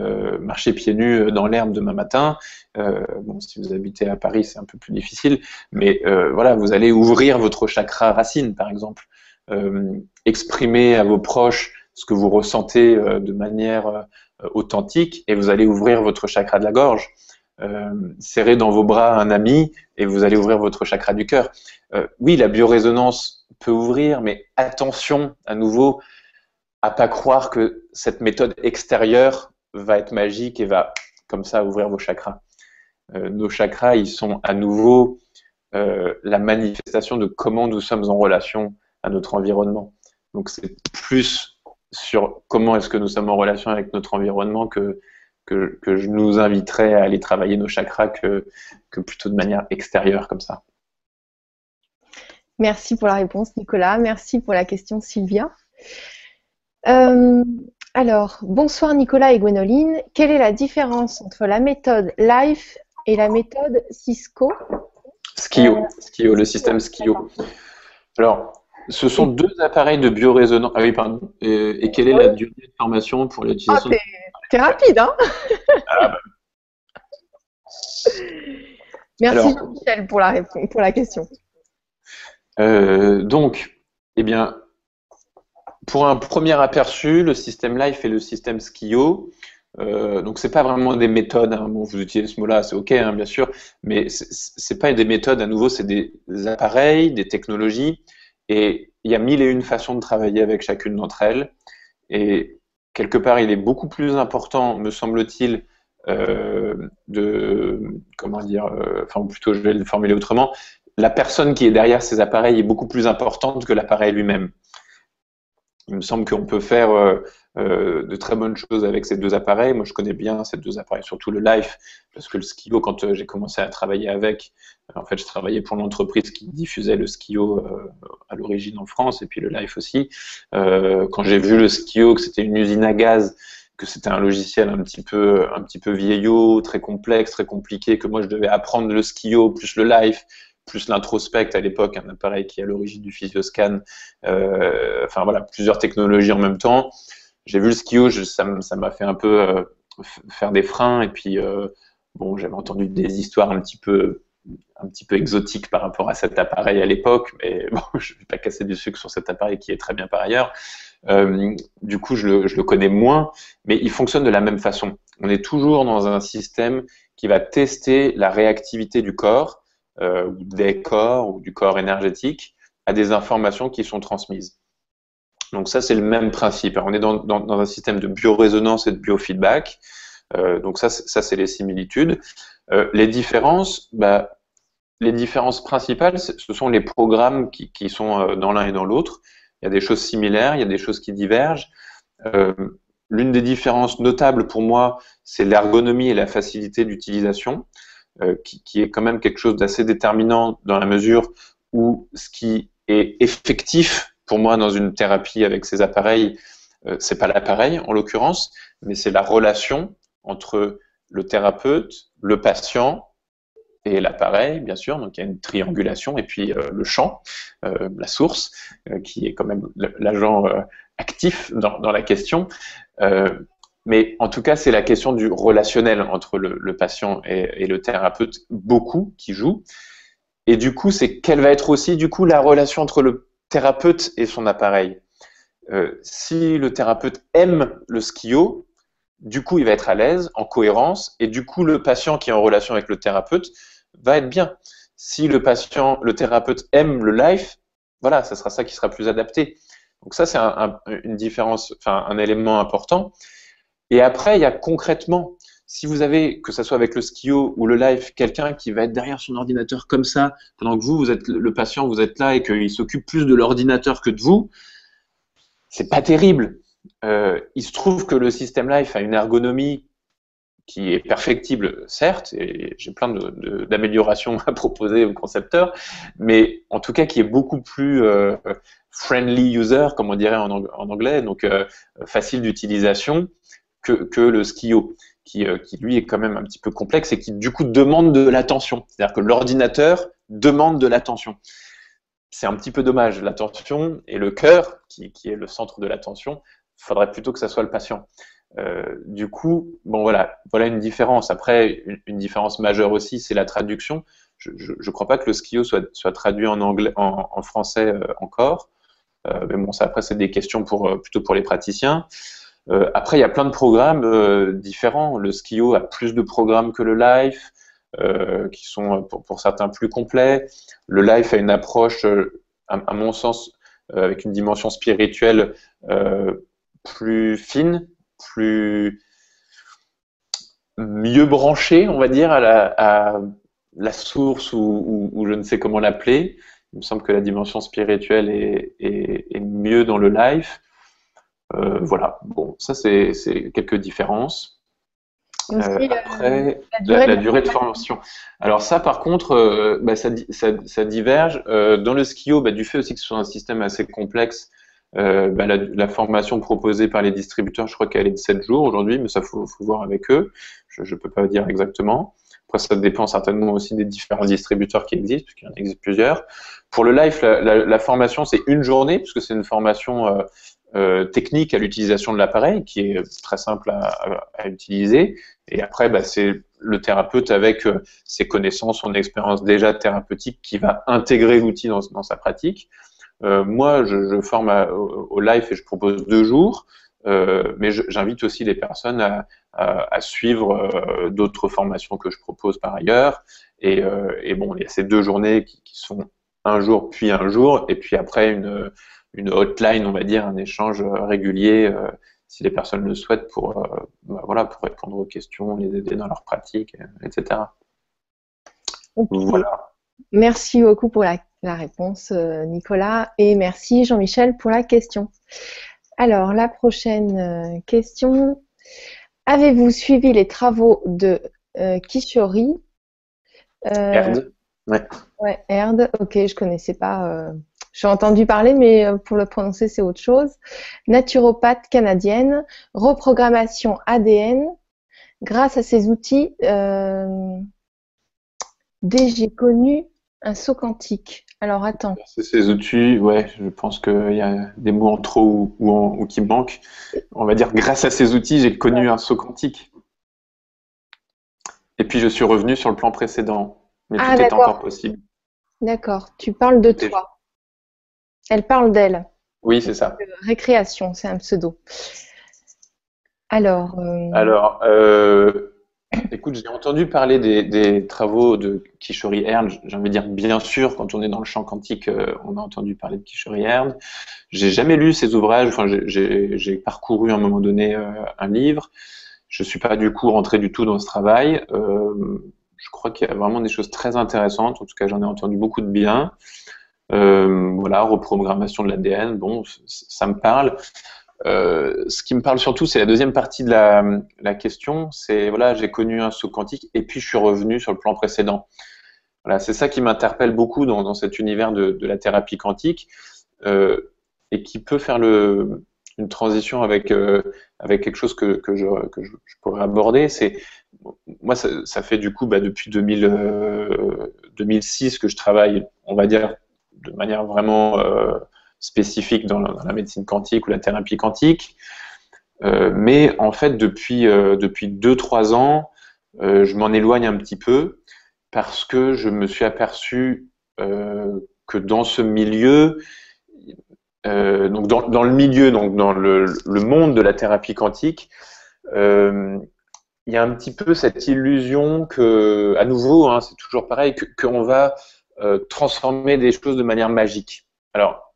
Euh, marcher pieds nus dans l'herbe demain matin. bon, si vous habitez à Paris, c'est un peu plus difficile, mais voilà, vous allez ouvrir votre chakra racine, par exemple. Euh, exprimer à vos proches ce que vous ressentez euh, de manière euh, authentique et vous allez ouvrir votre chakra de la gorge. serrer dans vos bras un ami et vous allez ouvrir votre chakra du cœur. oui, la biorésonance peut ouvrir, mais attention à nouveau à pas croire que cette méthode extérieure va être magique et va comme ça ouvrir vos chakras. nos chakras, ils sont à nouveau la manifestation de comment nous sommes en relation à notre environnement. Donc c'est plus sur comment est-ce que nous sommes en relation avec notre environnement que, que, je nous inviterais à aller travailler nos chakras que, que plutôt de manière extérieure comme ça. Merci pour la réponse Nicolas, merci pour la question Sylvia. Euh, alors, bonsoir Nicolas et Gwénoline. Quelle est la différence entre la méthode LIFE et la méthode Cisco? Skio, euh, Skio le système Skio. Alors, ce sont deux appareils de biorésonance. Ah oui, pardon. Et, quelle est la durée de formation pour l'utilisation ah, T'es rapide, hein ah, bah. Merci Michel pour la, pour la question. Euh, donc, eh bien, pour un premier aperçu, le système Life et le système Skio, euh, donc c'est pas vraiment des méthodes. Hein. Bon, vous utilisez ce mot-là, c'est ok, hein, bien sûr, mais c'est pas des méthodes. À nouveau, c'est des appareils, des technologies et il y a mille et une façons de travailler avec chacune d'entre elles. Et quelque part, il est beaucoup plus important, me semble-t-il, euh, de comment dire, euh, enfin plutôt je vais le formuler autrement, la personne qui est derrière ces appareils est beaucoup plus importante que l'appareil lui-même. Il me semble qu'on peut faire euh, euh, de très bonnes choses avec ces deux appareils. Moi, je connais bien ces deux appareils, surtout le Life, parce que le Skio, quand euh, j'ai commencé à travailler avec, en fait, je travaillais pour l'entreprise qui diffusait le Skio à l'origine en France, et puis le Life aussi. quand j'ai vu le Skio, que c'était une usine à gaz, que c'était un logiciel un petit peu un petit peu vieillot, très complexe, très compliqué, que moi je devais apprendre le Skio plus le Life plus l'introspect à l'époque, un appareil qui est à l'origine du physioscan, euh, enfin voilà, plusieurs technologies en même temps. J'ai vu le skio, ça m'a fait un peu euh, faire des freins, et puis euh, bon, j'avais entendu des histoires un petit peu un petit peu exotiques par rapport à cet appareil à l'époque, mais je ne vais pas casser du sucre sur cet appareil qui est très bien par ailleurs. du coup, je je le connais moins, mais il fonctionne de la même façon. On est toujours dans un système qui va tester la réactivité du corps euh, des corps ou du corps énergétique à des informations qui sont transmises. Donc ça, c'est le même principe. on est dans, un système de biorésonance et de biofeedback. Euh, donc ça, ça c'est les similitudes. Euh, les différences, bah, les différences principales, ce sont les programmes qui sont dans l'un et dans l'autre. Il y a des choses similaires, il y a des choses qui divergent. L'une des différences notables pour moi, c'est l'ergonomie et la facilité d'utilisation. Euh, qui, est quand même quelque chose d'assez déterminant dans la mesure où ce qui est effectif pour moi dans une thérapie avec ces appareils, euh, c'est pas l'appareil en l'occurrence, mais c'est la relation entre le thérapeute, le patient et l'appareil, bien sûr. Donc il y a une triangulation et puis euh, le champ, la source, qui est quand même l'agent actif dans, dans, la question. Mais en tout cas, c'est la question du relationnel entre le, patient et, le thérapeute, beaucoup qui joue. Et du coup, c'est quelle va être aussi du coup la relation entre le thérapeute et son appareil. Euh, si le thérapeute aime le skio, du coup, il va être à l'aise, en cohérence, et du coup, le patient qui est en relation avec le thérapeute va être bien. Si le patient, le thérapeute aime le life, voilà, ça sera ça qui sera plus adapté. Donc ça, c'est une différence, enfin un élément important. Et après, il y a concrètement, si vous avez, que ce soit avec le skio ou le live, quelqu'un qui va être derrière son ordinateur comme ça, pendant que vous, vous êtes le patient, vous êtes là et qu'il s'occupe plus de l'ordinateur que de vous, c'est pas terrible. Euh, il se trouve que le système Life a une ergonomie qui est perfectible, certes, et j'ai plein d'améliorations à proposer aux concepteurs, mais en tout cas qui est beaucoup plus euh, friendly user, comme on dirait en, anglais, donc euh, facile d'utilisation que, le Skio, qui, qui, lui est quand même un petit peu complexe et qui du coup demande de l'attention. C'est-à-dire que l'ordinateur demande de l'attention. C'est un petit peu dommage. L'attention et le cœur, qui, est le centre de l'attention, faudrait plutôt que ça soit le patient. Euh, du coup, bon voilà, voilà une différence. Après, une, différence majeure aussi, c'est la traduction. Je ne crois pas que le skio soit, traduit en anglais, en, français euh, encore. Euh, mais bon, ça après c'est des questions pour plutôt pour les praticiens. Après, il y a plein de programmes différents. Le skio a plus de programmes que le life, qui sont pour, certains plus complets. Le life a une approche, à, mon sens, avec une dimension spirituelle plus fine, plus mieux branché, on va dire, à la, source ou, je ne sais comment l'appeler. Il me semble que la dimension spirituelle est, mieux dans le life. Euh, voilà, bon, ça c'est quelques différences. Euh, après, la durée, de formation. Alors ça, par contre, euh, bah, ça, diverge. dans le skio, bah, du fait aussi que ce soit un système assez complexe, euh, bah, la, formation proposée par les distributeurs, je crois qu'elle est de 7 jours aujourd'hui, mais ça faut, faut voir avec eux. Je ne peux pas dire exactement. Après, ça dépend certainement aussi des différents distributeurs qui existent, puisqu'il y en existe plusieurs. Pour le live, la, la, formation, c'est une journée, puisque c'est une formation euh, technique à l'utilisation de l'appareil, qui est très simple à, utiliser. Et après, bah, c'est le thérapeute avec euh, ses connaissances, son expérience déjà thérapeutique, qui va intégrer l'outil dans, sa pratique. Euh, moi, je, forme au, live et je propose deux jours, mais j'invite aussi les personnes à, suivre d'autres formations que je propose par ailleurs. Et, bon, il y a ces deux journées qui, sont un jour puis un jour, et puis après une, hotline, on va dire, un échange régulier si les personnes le souhaitent pour, bah, voilà, pour répondre aux questions, les aider dans leur pratique, etc. Voilà. Merci beaucoup pour la la réponse, euh, Nicolas. Et merci, Jean-Michel, pour la question. Alors, la prochaine euh, question. Avez-vous suivi les travaux de euh, Kishori? Erd. Ouais. Ouais, Erd. Ok, je connaissais pas. J'ai entendu parler, mais pour le prononcer, c'est autre chose. Naturopathe canadienne, reprogrammation ADN. Grâce à ces outils, DG connu un saut quantique. Alors attends. C'est ces outils, ouais, je pense qu'il y a des mots en trop ou, ou, qui manquent. On va dire grâce à ces outils, j'ai connu un saut quantique. Et puis je suis revenu sur le plan précédent. Mais ah, tout est encore possible. D'accord. Tu parles de toi. Elle parle d'elle. Oui, c'est ça. Récréation, c'est un pseudo. Alors. Euh, Alors, euh, Écoute, j'ai entendu parler des, travaux de Kishori Erd. J'ai envie de dire, bien sûr, quand on est dans le champ quantique, euh, on a entendu parler de Kishori Erd. J'ai jamais lu ses ouvrages. Enfin, j'ai parcouru à un moment donné euh, un livre. Je suis pas du coup rentré du tout dans ce travail. Euh, je crois qu'il y a vraiment des choses très intéressantes. En tout cas, j'en ai entendu beaucoup de bien. Voilà, reprogrammation de l'ADN. Bon, ça me parle. Euh, ce qui me parle surtout, c'est la deuxième partie de la, question. C'est voilà, j'ai connu un saut quantique et puis je suis revenu sur le plan précédent. Voilà, c'est ça qui m'interpelle beaucoup dans, cet univers de, la thérapie quantique euh, et qui peut faire une transition avec euh, avec quelque chose que, que, je, pourrais aborder. C'est moi, ça, fait du coup bah, depuis 2000, 2006 que je travaille, on va dire, de manière vraiment spécifique dans la, médecine quantique ou la thérapie quantique. Euh, mais en fait, depuis, euh, depuis 2-3 ans, euh, je m'en éloigne un petit peu parce que je me suis aperçu que dans ce milieu, donc dans, le milieu, donc dans le, monde de la thérapie quantique, il y a un petit peu cette illusion que, à nouveau, hein, c'est toujours pareil, qu'on va transformer des choses de manière magique. Alors,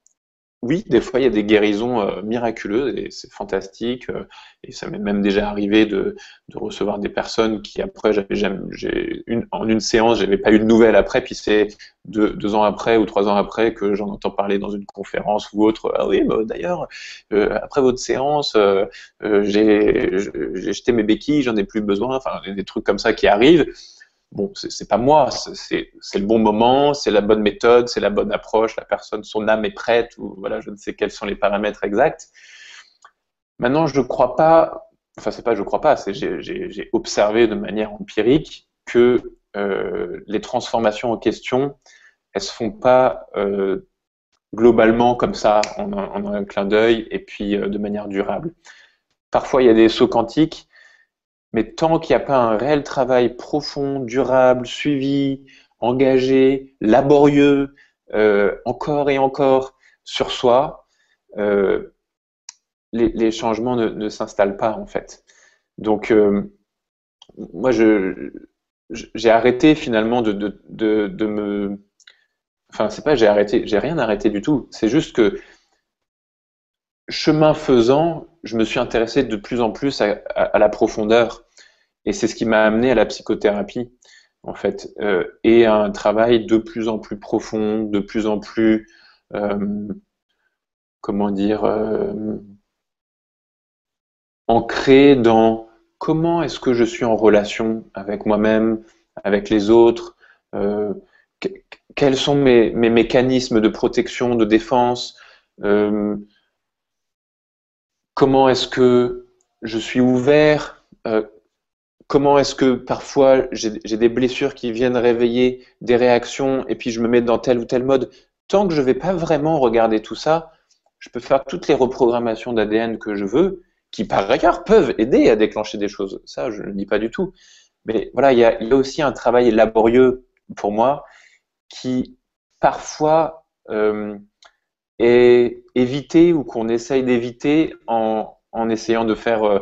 oui, des fois, il y a des guérisons euh, miraculeuses et c'est fantastique. Euh, et ça m'est même déjà arrivé de, recevoir des personnes qui, après, j'avais une, en une séance, j'avais pas eu de nouvelles après, puis c'est deux, ans après ou trois ans après que j'en entends parler dans une conférence ou autre. Ah oui, bah, d'ailleurs, euh, après votre séance, j'ai jeté mes béquilles, j'en ai plus besoin. Enfin, des trucs comme ça qui arrivent bon, c'est pas moi, c'est le bon moment, c'est la bonne méthode, c'est la bonne approche, la personne, son âme est prête, ou voilà, je ne sais quels sont les paramètres exacts. Maintenant, je ne crois pas, enfin, c'est pas je ne crois pas, j'ai observé de manière empirique que euh, les transformations en question, elles se font pas euh, globalement comme ça, en un, clin d'œil, et puis euh, de manière durable. Parfois, il y a des sauts quantiques mais tant qu'il n'y a pas un réel travail profond, durable, suivi, engagé, laborieux, euh, encore et encore sur soi, euh, les, changements ne, s'installent pas en fait. Donc, euh, moi, j'ai arrêté finalement de, de, me. Enfin, c'est pas j'ai arrêté, j'ai rien arrêté du tout. C'est juste que chemin faisant, je me suis intéressé de plus en plus à la profondeur. Et c'est ce qui m'a amené à la psychothérapie, en fait, euh, et à un travail de plus en plus profond, de plus en plus, euh, comment dire, euh, ancré dans comment est-ce que je suis en relation avec moi-même, avec les autres, quels sont mes, mes, mécanismes de protection, de défense, comment est-ce que je suis ouvert, comment est-ce que parfois j'ai des blessures qui viennent réveiller des réactions et puis je me mets dans tel ou tel mode. Tant que je ne vais pas vraiment regarder tout ça, je peux faire toutes les reprogrammations d'ADN que je veux, qui par ailleurs peuvent aider à déclencher des choses. Ça, je ne dis pas du tout. Mais voilà, il y a, aussi un travail laborieux pour moi qui parfois euh, est évité ou qu'on essaye d'éviter en, essayant de faire euh,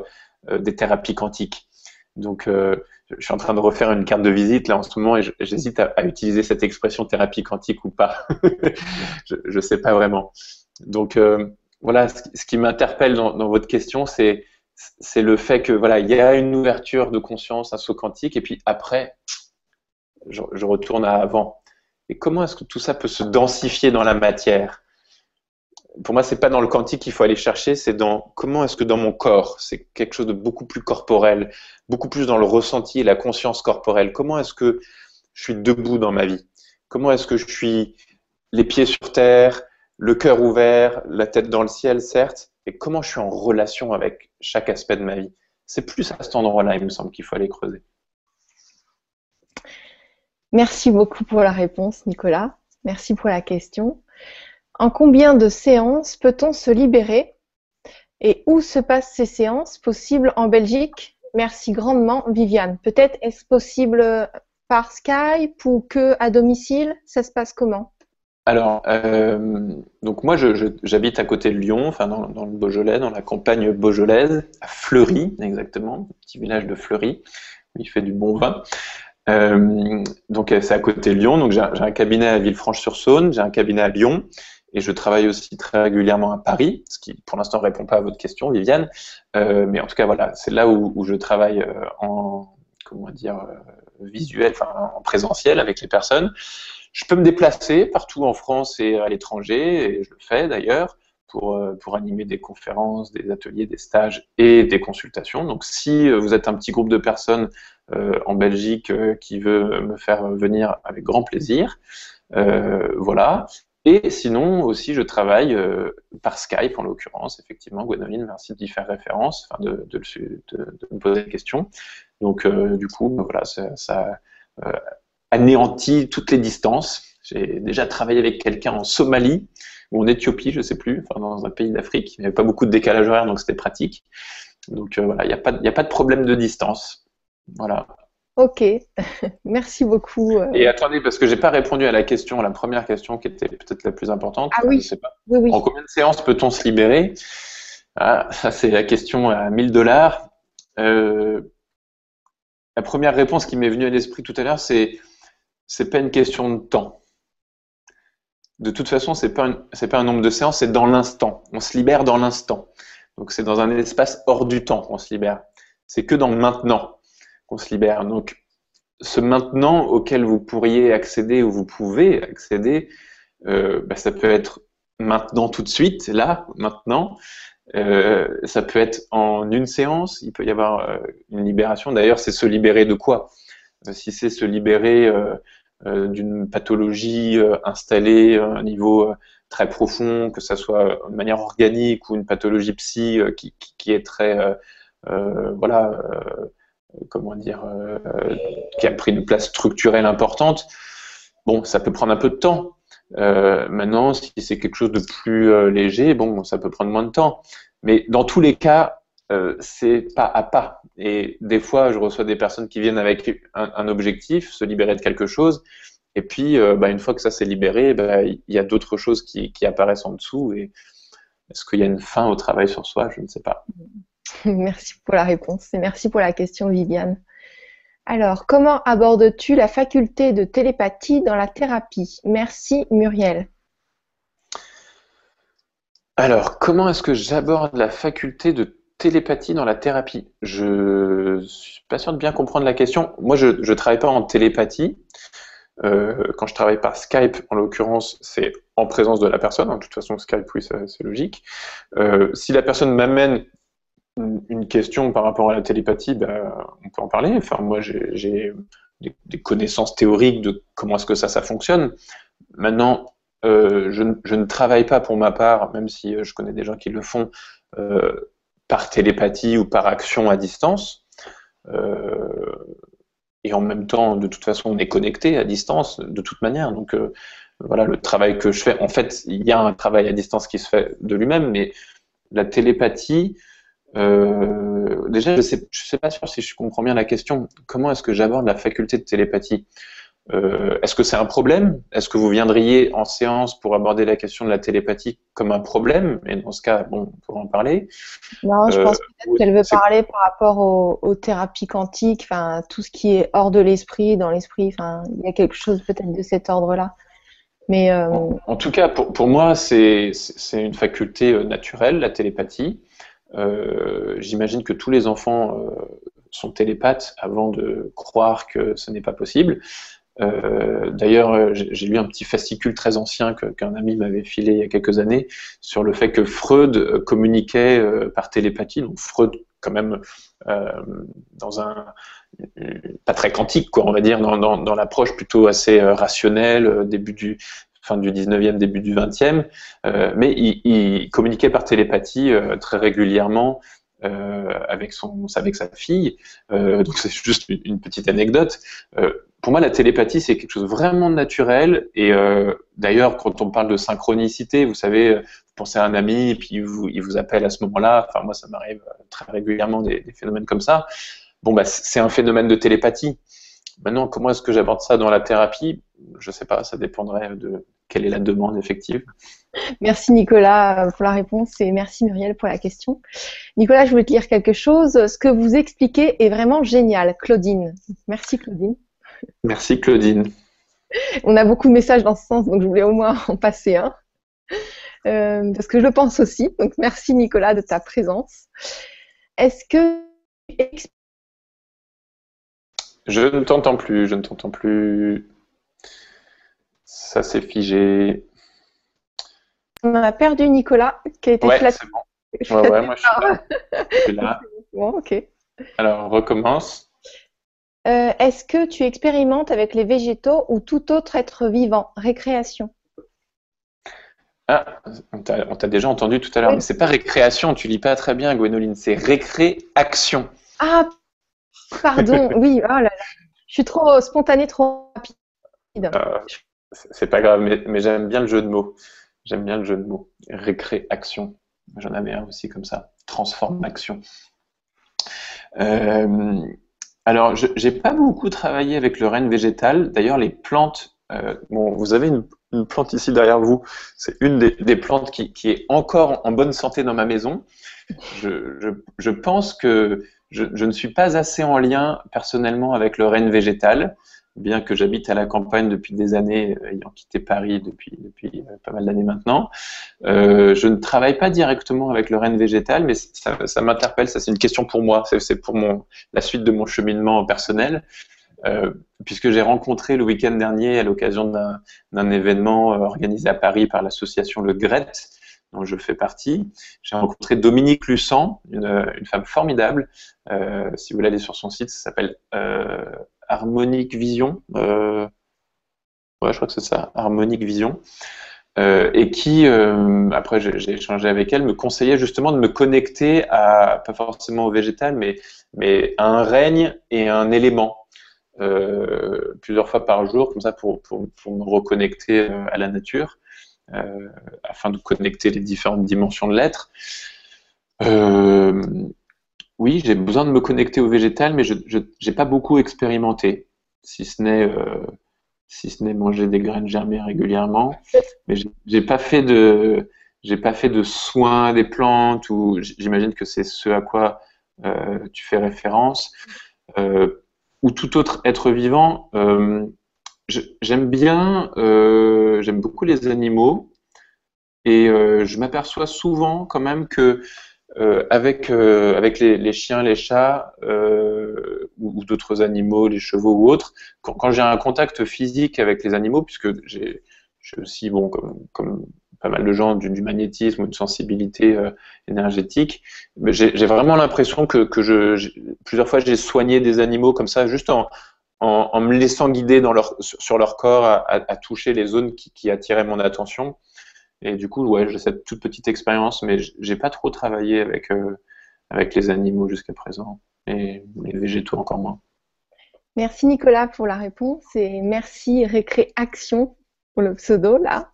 euh, des thérapies quantiques. Donc, euh, je suis en train de refaire une carte de visite là en ce moment et j'hésite à, utiliser cette expression thérapie quantique ou pas. je ne sais pas vraiment. Donc, voilà, ce, qui m'interpelle dans, votre question, c'est c'est le fait que voilà, il y a une ouverture de conscience, un saut quantique, et puis après, je, je retourne à avant. Et comment est-ce que tout ça peut se densifier dans la matière? Pour moi, c'est pas dans le quantique qu'il faut aller chercher, c'est dans comment est-ce que dans mon corps, c'est quelque chose de beaucoup plus corporel, beaucoup plus dans le ressenti et la conscience corporelle. Comment est-ce que je suis debout dans ma vie? Comment est-ce que je suis les pieds sur terre, le cœur ouvert, la tête dans le ciel, certes, et comment je suis en relation avec chaque aspect de ma vie? C'est plus à cet endroit-là, il me semble, qu'il faut aller creuser. Merci beaucoup pour la réponse, Nicolas. Merci pour la question. En combien de séances peut-on se libérer? Et où se passent ces séances Possible en Belgique? Merci grandement, Viviane. Peut-être est-ce possible par Skype ou que à domicile? Ça se passe comment? Alors, euh, donc moi, j'habite à côté de Lyon, enfin dans, le Beaujolais, dans la campagne beaujolaise, à Fleury, exactement, petit village de Fleury, où il fait du bon vin. Euh, donc c'est à côté de Lyon, donc j'ai un cabinet à Villefranche-sur-Saône, j'ai un cabinet à Lyon, et je travaille aussi très régulièrement à Paris, ce qui pour l'instant ne répond pas à votre question, Viviane. Euh, mais en tout cas, voilà, c'est là où, je travaille euh, en comment dire euh, visuel, en présentiel avec les personnes. Je peux me déplacer partout en France et à l'étranger, et je le fais d'ailleurs. Pour, pour, animer des conférences, des ateliers, des stages et des consultations. Donc si vous êtes un petit groupe de personnes en Belgique qui veut me faire venir avec grand plaisir, voilà. Et sinon, aussi, je travaille euh, par Skype, en l'occurrence, effectivement, Gwenoline, merci d'y faire référence, enfin, de, de, de, me poser des questions. Donc, euh, du coup, ben voilà, ça, ça euh, anéantit toutes les distances. J'ai déjà travaillé avec quelqu'un en Somalie, ou en Éthiopie, je ne sais plus, enfin, dans un pays d'Afrique. Il n'y avait pas beaucoup de décalage horaire, donc c'était pratique. Donc, voilà, il n'y a, a pas de problème de distance. Voilà. Ok, merci beaucoup. Euh. Et attendez, parce que j'ai pas répondu à la question, la première question qui était peut-être la plus importante. Ah oui. pas. En combien de séances peut-on se libérer? Ah, Ça, c'est la question à 1000 dollars. Euh, la première réponse qui m'est venue à l'esprit tout à l'heure, c'est c'est pas une question de temps. De toute façon, c'est pas c'est pas un nombre de séances, c'est dans l'instant. On se libère dans l'instant. Donc c'est dans un espace hors du temps qu'on se libère. C'est que dans le maintenant qu'on se libère. Donc, ce maintenant auquel vous pourriez accéder ou vous pouvez accéder, euh, bah, ça peut être maintenant tout de suite, là, maintenant. Euh, ça peut être en une séance, il peut y avoir euh, une libération. D'ailleurs, c'est se libérer de quoi? Si c'est se libérer d'une pathologie installée à un niveau très profond, que ça soit de manière organique ou une pathologie psy qui, est très voilà comment dire, euh, qui a pris une place structurelle importante, bon, ça peut prendre un peu de temps. Euh, maintenant, si c'est quelque chose de plus euh, léger, bon, ça peut prendre moins de temps. Mais dans tous les cas, c'est pas à pas. Et des fois, je reçois des personnes qui viennent avec un, objectif, se libérer de quelque chose. Et puis, bah, une fois que ça s'est libéré, bah, il y a d'autres choses qui, apparaissent en dessous. Et est-ce qu'il y a une fin au travail sur soi? Je ne sais pas. Merci pour la réponse et merci pour la question, Viviane. Alors, comment abordes-tu la faculté de télépathie dans la thérapie? Merci, Muriel. Alors, comment est-ce que j'aborde la faculté de télépathie dans la thérapie? Je suis pas sûr de bien comprendre la question. Moi, je ne travaille pas en télépathie. Euh, quand je travaille par Skype, en l'occurrence, c'est en présence de la personne. De toute façon, Skype, oui, c'est logique. Euh, si la personne m'amène une question par rapport à la télépathie, bah, on peut en parler. Enfin, moi, j'ai des, connaissances théoriques de comment est-ce que ça, ça fonctionne. Maintenant, euh, je, ne travaille pas pour ma part, même si euh, je connais des gens qui le font, euh, par télépathie ou par action à distance. et en même temps, de toute façon, on est connecté à distance, de toute manière. Donc, voilà, le travail que je fais, en fait, il y a un travail à distance qui se fait de lui-même, mais la télépathie, euh, déjà, je ne sais, sais, pas sûr si je comprends bien la question. Comment est-ce que j'aborde la faculté de télépathie? Euh, Est-ce que c'est un problème? Est-ce que vous viendriez en séance pour aborder la question de la télépathie comme un problème? Et dans ce cas, bon, on pourra en parler. Non, je pense euh, qu'elle veut parler par rapport aux, thérapies quantiques, enfin tout ce qui est hors de l'esprit, dans l'esprit. Enfin, il y a quelque chose peut-être de cet ordre-là. Mais en, en, tout cas, pour, pour moi, c'est une faculté naturelle, la télépathie. Euh, j'imagine que tous les enfants euh, sont télépathes avant de croire que ce n'est pas possible. Euh, d'ailleurs, j'ai lu un petit fascicule très ancien qu'un ami m'avait filé il y a quelques années sur le fait que Freud communiquait par télépathie. Donc Freud, quand même, dans un pas très quantique, quoi, on va dire, dans, dans l'approche plutôt assez rationnelle, début du fin du 19e, début du 20e, euh, mais il, communiquait par télépathie euh, très régulièrement euh, avec, son, avec sa fille. donc c'est juste une, petite anecdote. pour moi, la télépathie, c'est quelque chose vraiment naturel. Et d'ailleurs, quand on parle de synchronicité, vous savez, vous pensez à un ami et puis il vous, appelle à ce moment-là. Enfin, moi, ça m'arrive très régulièrement des, des, phénomènes comme ça. Bon, bah, c'est un phénomène de télépathie. Maintenant, comment est-ce que j'aborde ça dans la thérapie? Je ne sais pas, ça dépendrait de quelle est la demande effective. Merci Nicolas pour la réponse et merci Muriel pour la question. Nicolas, je voulais te lire quelque chose. Ce que vous expliquez est vraiment génial, Claudine. Merci Claudine. Merci Claudine. On a beaucoup de messages dans ce sens, donc je voulais au moins en passer un. Euh, parce que je le pense aussi. Donc merci Nicolas de ta présence. Est-ce que je ne t'entends plus, je ne t'entends plus. Ça s'est figé. On a perdu Nicolas, qui a été ouais, c'est bon. Ouais, ouais, moi je suis là. Bon, ok. Alors, recommence. Euh, est-ce que tu expérimentes avec les végétaux ou tout autre être vivant? Récréation. Ah, on t'a déjà entendu tout à l'heure, mais c'est pas récréation, tu lis pas très bien, Gwénoline, c'est récréation. Ah, Pardon, oui, oh là là. Je suis trop spontanée, trop rapide. Euh, c'est pas grave, mais, j'aime bien le jeu de mots. J'aime bien le jeu de mots. Récréation. J'en avais un aussi comme ça. Transformation. Euh, alors, je n'ai pas beaucoup travaillé avec le renne végétal. D'ailleurs, les plantes, bon, vous avez une, plante ici derrière vous. C'est une des, plantes qui, est encore en bonne santé dans ma maison. Je, pense que je, je, ne suis pas assez en lien personnellement avec le renne végétal bien que j'habite à la campagne depuis des années, euh, ayant quitté Paris depuis, euh, pas mal d'années maintenant, euh, je ne travaille pas directement avec le renne végétal, mais ça, m'interpelle, ça c'est une question pour moi, c'est pour la suite de mon cheminement personnel, puisque j'ai rencontré le week-end dernier, à l'occasion d'un événement organisé à Paris par l'association Le Gret, dont je fais partie, j'ai rencontré Dominique Lussan, une, femme formidable, si vous l'allez sur son site, ça s'appelle Harmonique Vision. Euh, ouais, je crois que c'est ça, Harmonique Vision. Euh, et qui, euh, après j'ai échangé avec elle, me conseillait justement de me connecter à, pas forcément au végétal, mais, mais à un règne et à un élément. plusieurs fois par jour, comme ça, pour, pour, pour me reconnecter à la nature, afin de connecter les différentes dimensions de l'être. Oui, j'ai besoin de me connecter au végétal, mais je n'ai pas beaucoup expérimenté, si ce n'est euh, si manger des graines germées régulièrement. Mais j'ai pas fait de j'ai pas fait de soins des plantes ou j'imagine que c'est ce à quoi euh, tu fais référence euh, ou tout autre être vivant. j'aime bien, j'aime beaucoup les animaux et je m'aperçois souvent quand même que euh, avec euh, avec les, les, chiens, les chats euh, ou, d'autres animaux, les chevaux ou autres, quand, quand j'ai un contact physique avec les animaux, puisque j'ai aussi bon comme, comme pas mal de gens du, du magnétisme ou une sensibilité euh, énergétique, j'ai vraiment l'impression que, que je plusieurs fois j'ai soigné des animaux comme ça juste en, en, en, me laissant guider dans leur, sur leur corps à, à, à toucher les zones qui, qui attiraient mon attention. Et du coup, ouais, j'ai cette toute petite expérience, mais j'ai pas trop travaillé avec, euh, avec les animaux jusqu'à présent, et les végétaux encore moins. Merci Nicolas pour la réponse et merci Récréaction pour le pseudo là.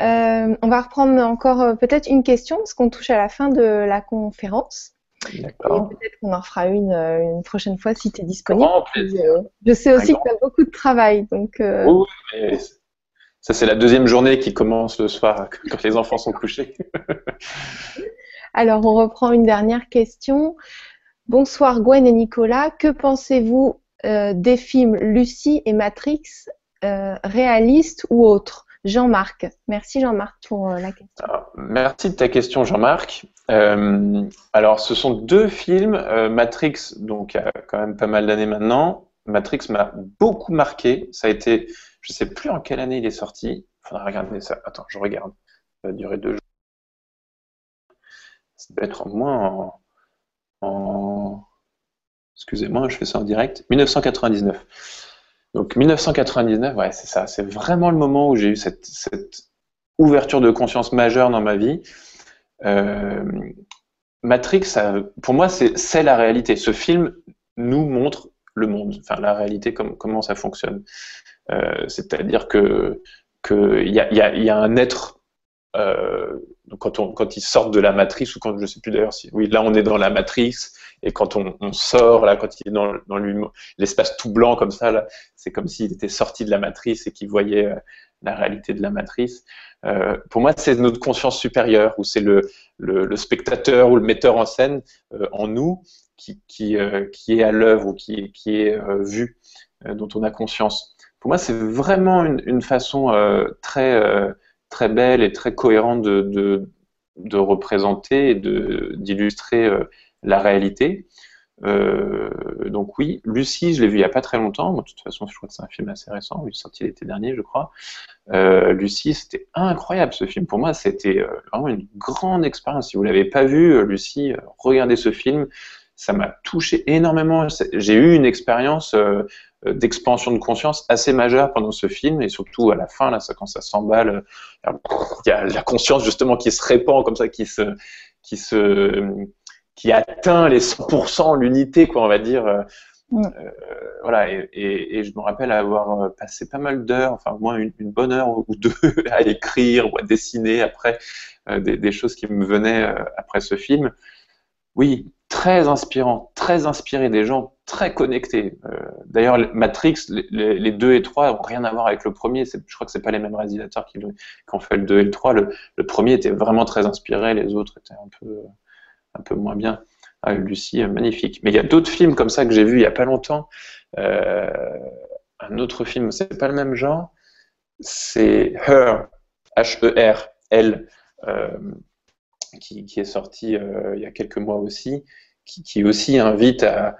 Euh, on va reprendre encore euh, peut-être une question parce qu'on touche à la fin de la conférence. D'accord. Peut-être qu'on en fera une une prochaine fois si tu es disponible. je sais aussi que tu as beaucoup de travail. Donc, Oui, mais ça, c'est la deuxième journée qui commence le soir quand les enfants sont couchés. Alors, on reprend une dernière question. Bonsoir Gwen et Nicolas. Que pensez-vous euh, des films Lucie et Matrix, euh, réalistes ou autres? Jean-Marc. Merci Jean-Marc pour euh, la question. merci de ta question Jean-Marc. alors, ce sont deux films. Matrix, donc il y a quand même pas mal d'années maintenant. Matrix m'a beaucoup marqué. Ça a été je sais plus en quelle année il est sorti. Il faudra regarder ça. Attends, je regarde. Ça va durer deux jours. Ça doit être au moins en, Excusez-moi, je fais ça en direct. 1999. Donc 1999, ouais, c'est ça. C'est vraiment le moment où j'ai eu cette, ouverture de conscience majeure dans ma vie. Euh, Matrix, pour moi, c'est la réalité. Ce film nous montre le monde, enfin la réalité, comment ça fonctionne. Euh, c'est-à-dire que qu'il y a, un être euh, quand, on, quand ils sortent de la matrice, ou quand je sais plus d'ailleurs si, oui, là on est dans la matrice, et quand on, sort, là, quand il est dans, l'espace tout blanc comme ça, c'est comme s'il était sorti de la matrice et qu'il voyait euh, la réalité de la matrice. Pour moi, c'est notre conscience supérieure, ou c'est le, le, spectateur ou le metteur en scène en nous qui, qui, qui est à l'œuvre ou qui, qui est vu, dont on a conscience pour moi, c'est vraiment une, façon euh, très, euh, très belle et très cohérente de, de, représenter et d'illustrer euh, la réalité. donc oui, Lucie, je l'ai vu il n'y a pas très longtemps. de toute façon, je crois que c'est un film assez récent. Il est sorti l'été dernier, je crois. Lucie, c'était incroyable ce film. Pour moi, c'était vraiment une grande expérience. Si vous l'avez pas vu, Lucie, regardez ce film. Ça m'a touché énormément. J'ai eu une expérience d'expansion de conscience assez majeure pendant ce film. Et surtout à la fin là ça, quand ça s'emballe euh, il y a la conscience justement qui se répand comme ça qui se qui se qui atteint les 100% l'unité quoi on va dire euh, mm. voilà. Et, et, je me rappelle avoir passé pas mal d'heures enfin au moins une, bonne heure ou deux à écrire ou à dessiner après des, des, choses qui me venaient après ce film. Oui, très inspirant, très inspiré, des gens très connectés. Euh, d'ailleurs, Matrix, les, 2 et 3 n'ont rien à voir avec le premier. Je crois que c'est pas les mêmes réalisateurs qui, ont fait le 2 et le 3. Le, premier était vraiment très inspiré, les autres étaient un peu, un peu moins bien. Ah, Lucie, magnifique. Mais il y a d'autres films comme ça que j'ai vus il n'y a pas longtemps. Euh, un autre film, c'est pas le même genre. C'est Her, H-E-R, Elle, euh, qui, est sorti il y a quelques mois aussi qui, aussi invite à,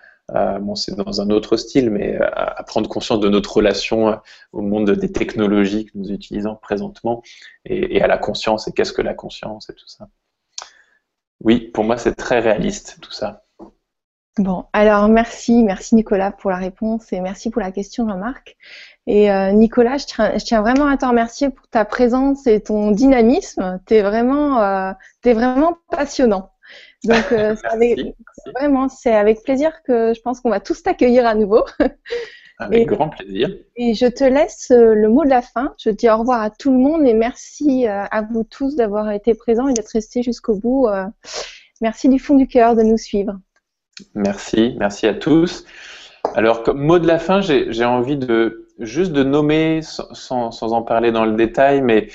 bon, c'est dans un autre style, mais à, prendre conscience de notre relation au monde des technologies que nous utilisons présentement et, à la conscience et qu'est-ce que la conscience et tout ça. Oui, pour moi, c'est très réaliste tout ça. Bon, alors merci, merci Nicolas pour la réponse et merci pour la question Jean-Marc. Et euh, Nicolas, je tiens, je tiens, vraiment à te remercier pour ta présence et ton dynamisme. Tu es vraiment, euh, es vraiment passionnant. Donc, euh, vraiment, c'est avec plaisir que je pense qu'on va tous t'accueillir à nouveau. Avec grand plaisir. Et je te laisse le mot de la fin. Je dis au revoir à tout le monde et merci à vous tous d'avoir été présents et d'être restés jusqu'au bout. Merci du fond du cœur de nous suivre. Merci, merci à tous. Alors, comme mot de la fin, j'ai envie de juste de nommer, sans, en parler dans le détail, mais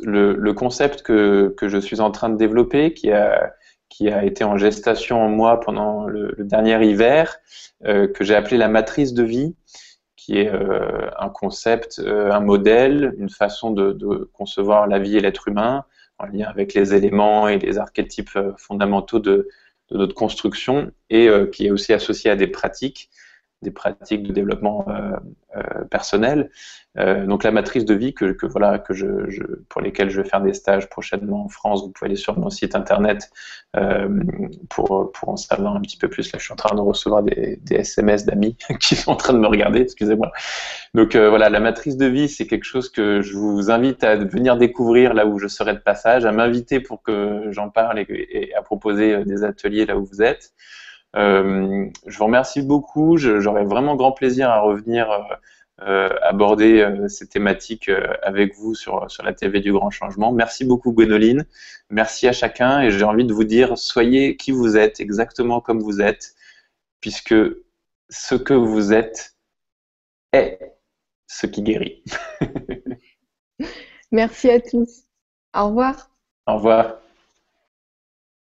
le, le concept que, que, je suis en train de développer, qui a, qui a été en gestation en moi pendant le, dernier hiver, euh, que j'ai appelé la matrice de vie, qui est euh, un concept, euh, un modèle, une façon de, de, concevoir la vie et l'être humain, en lien avec les éléments et les archétypes fondamentaux de, de notre construction, et qui est aussi associé à des pratiques des pratiques de développement euh, euh, personnel. Euh, donc la matrice de vie que, voilà que pour lesquelles je vais faire des stages prochainement en France. Vous pouvez aller sur mon site internet pour, pour en savoir un petit peu plus. Là, je suis en train de recevoir des, SMS d'amis qui sont en train de me regarder. Excusez-moi. Donc voilà, la matrice de vie, c'est quelque chose que je vous invite à venir découvrir là où je serai de passage, à m'inviter pour que j'en parle et à proposer des ateliers là où vous êtes. Euh, je vous remercie beaucoup. J'aurais vraiment grand plaisir à revenir euh, euh, aborder ces thématiques avec vous sur, sur la TV du Grand Changement. Merci beaucoup Gwénoline. Merci à chacun et j'ai envie de vous dire, soyez qui vous êtes, exactement comme vous êtes, puisque ce que vous êtes est ce qui guérit. Merci à tous. Au revoir. Au revoir.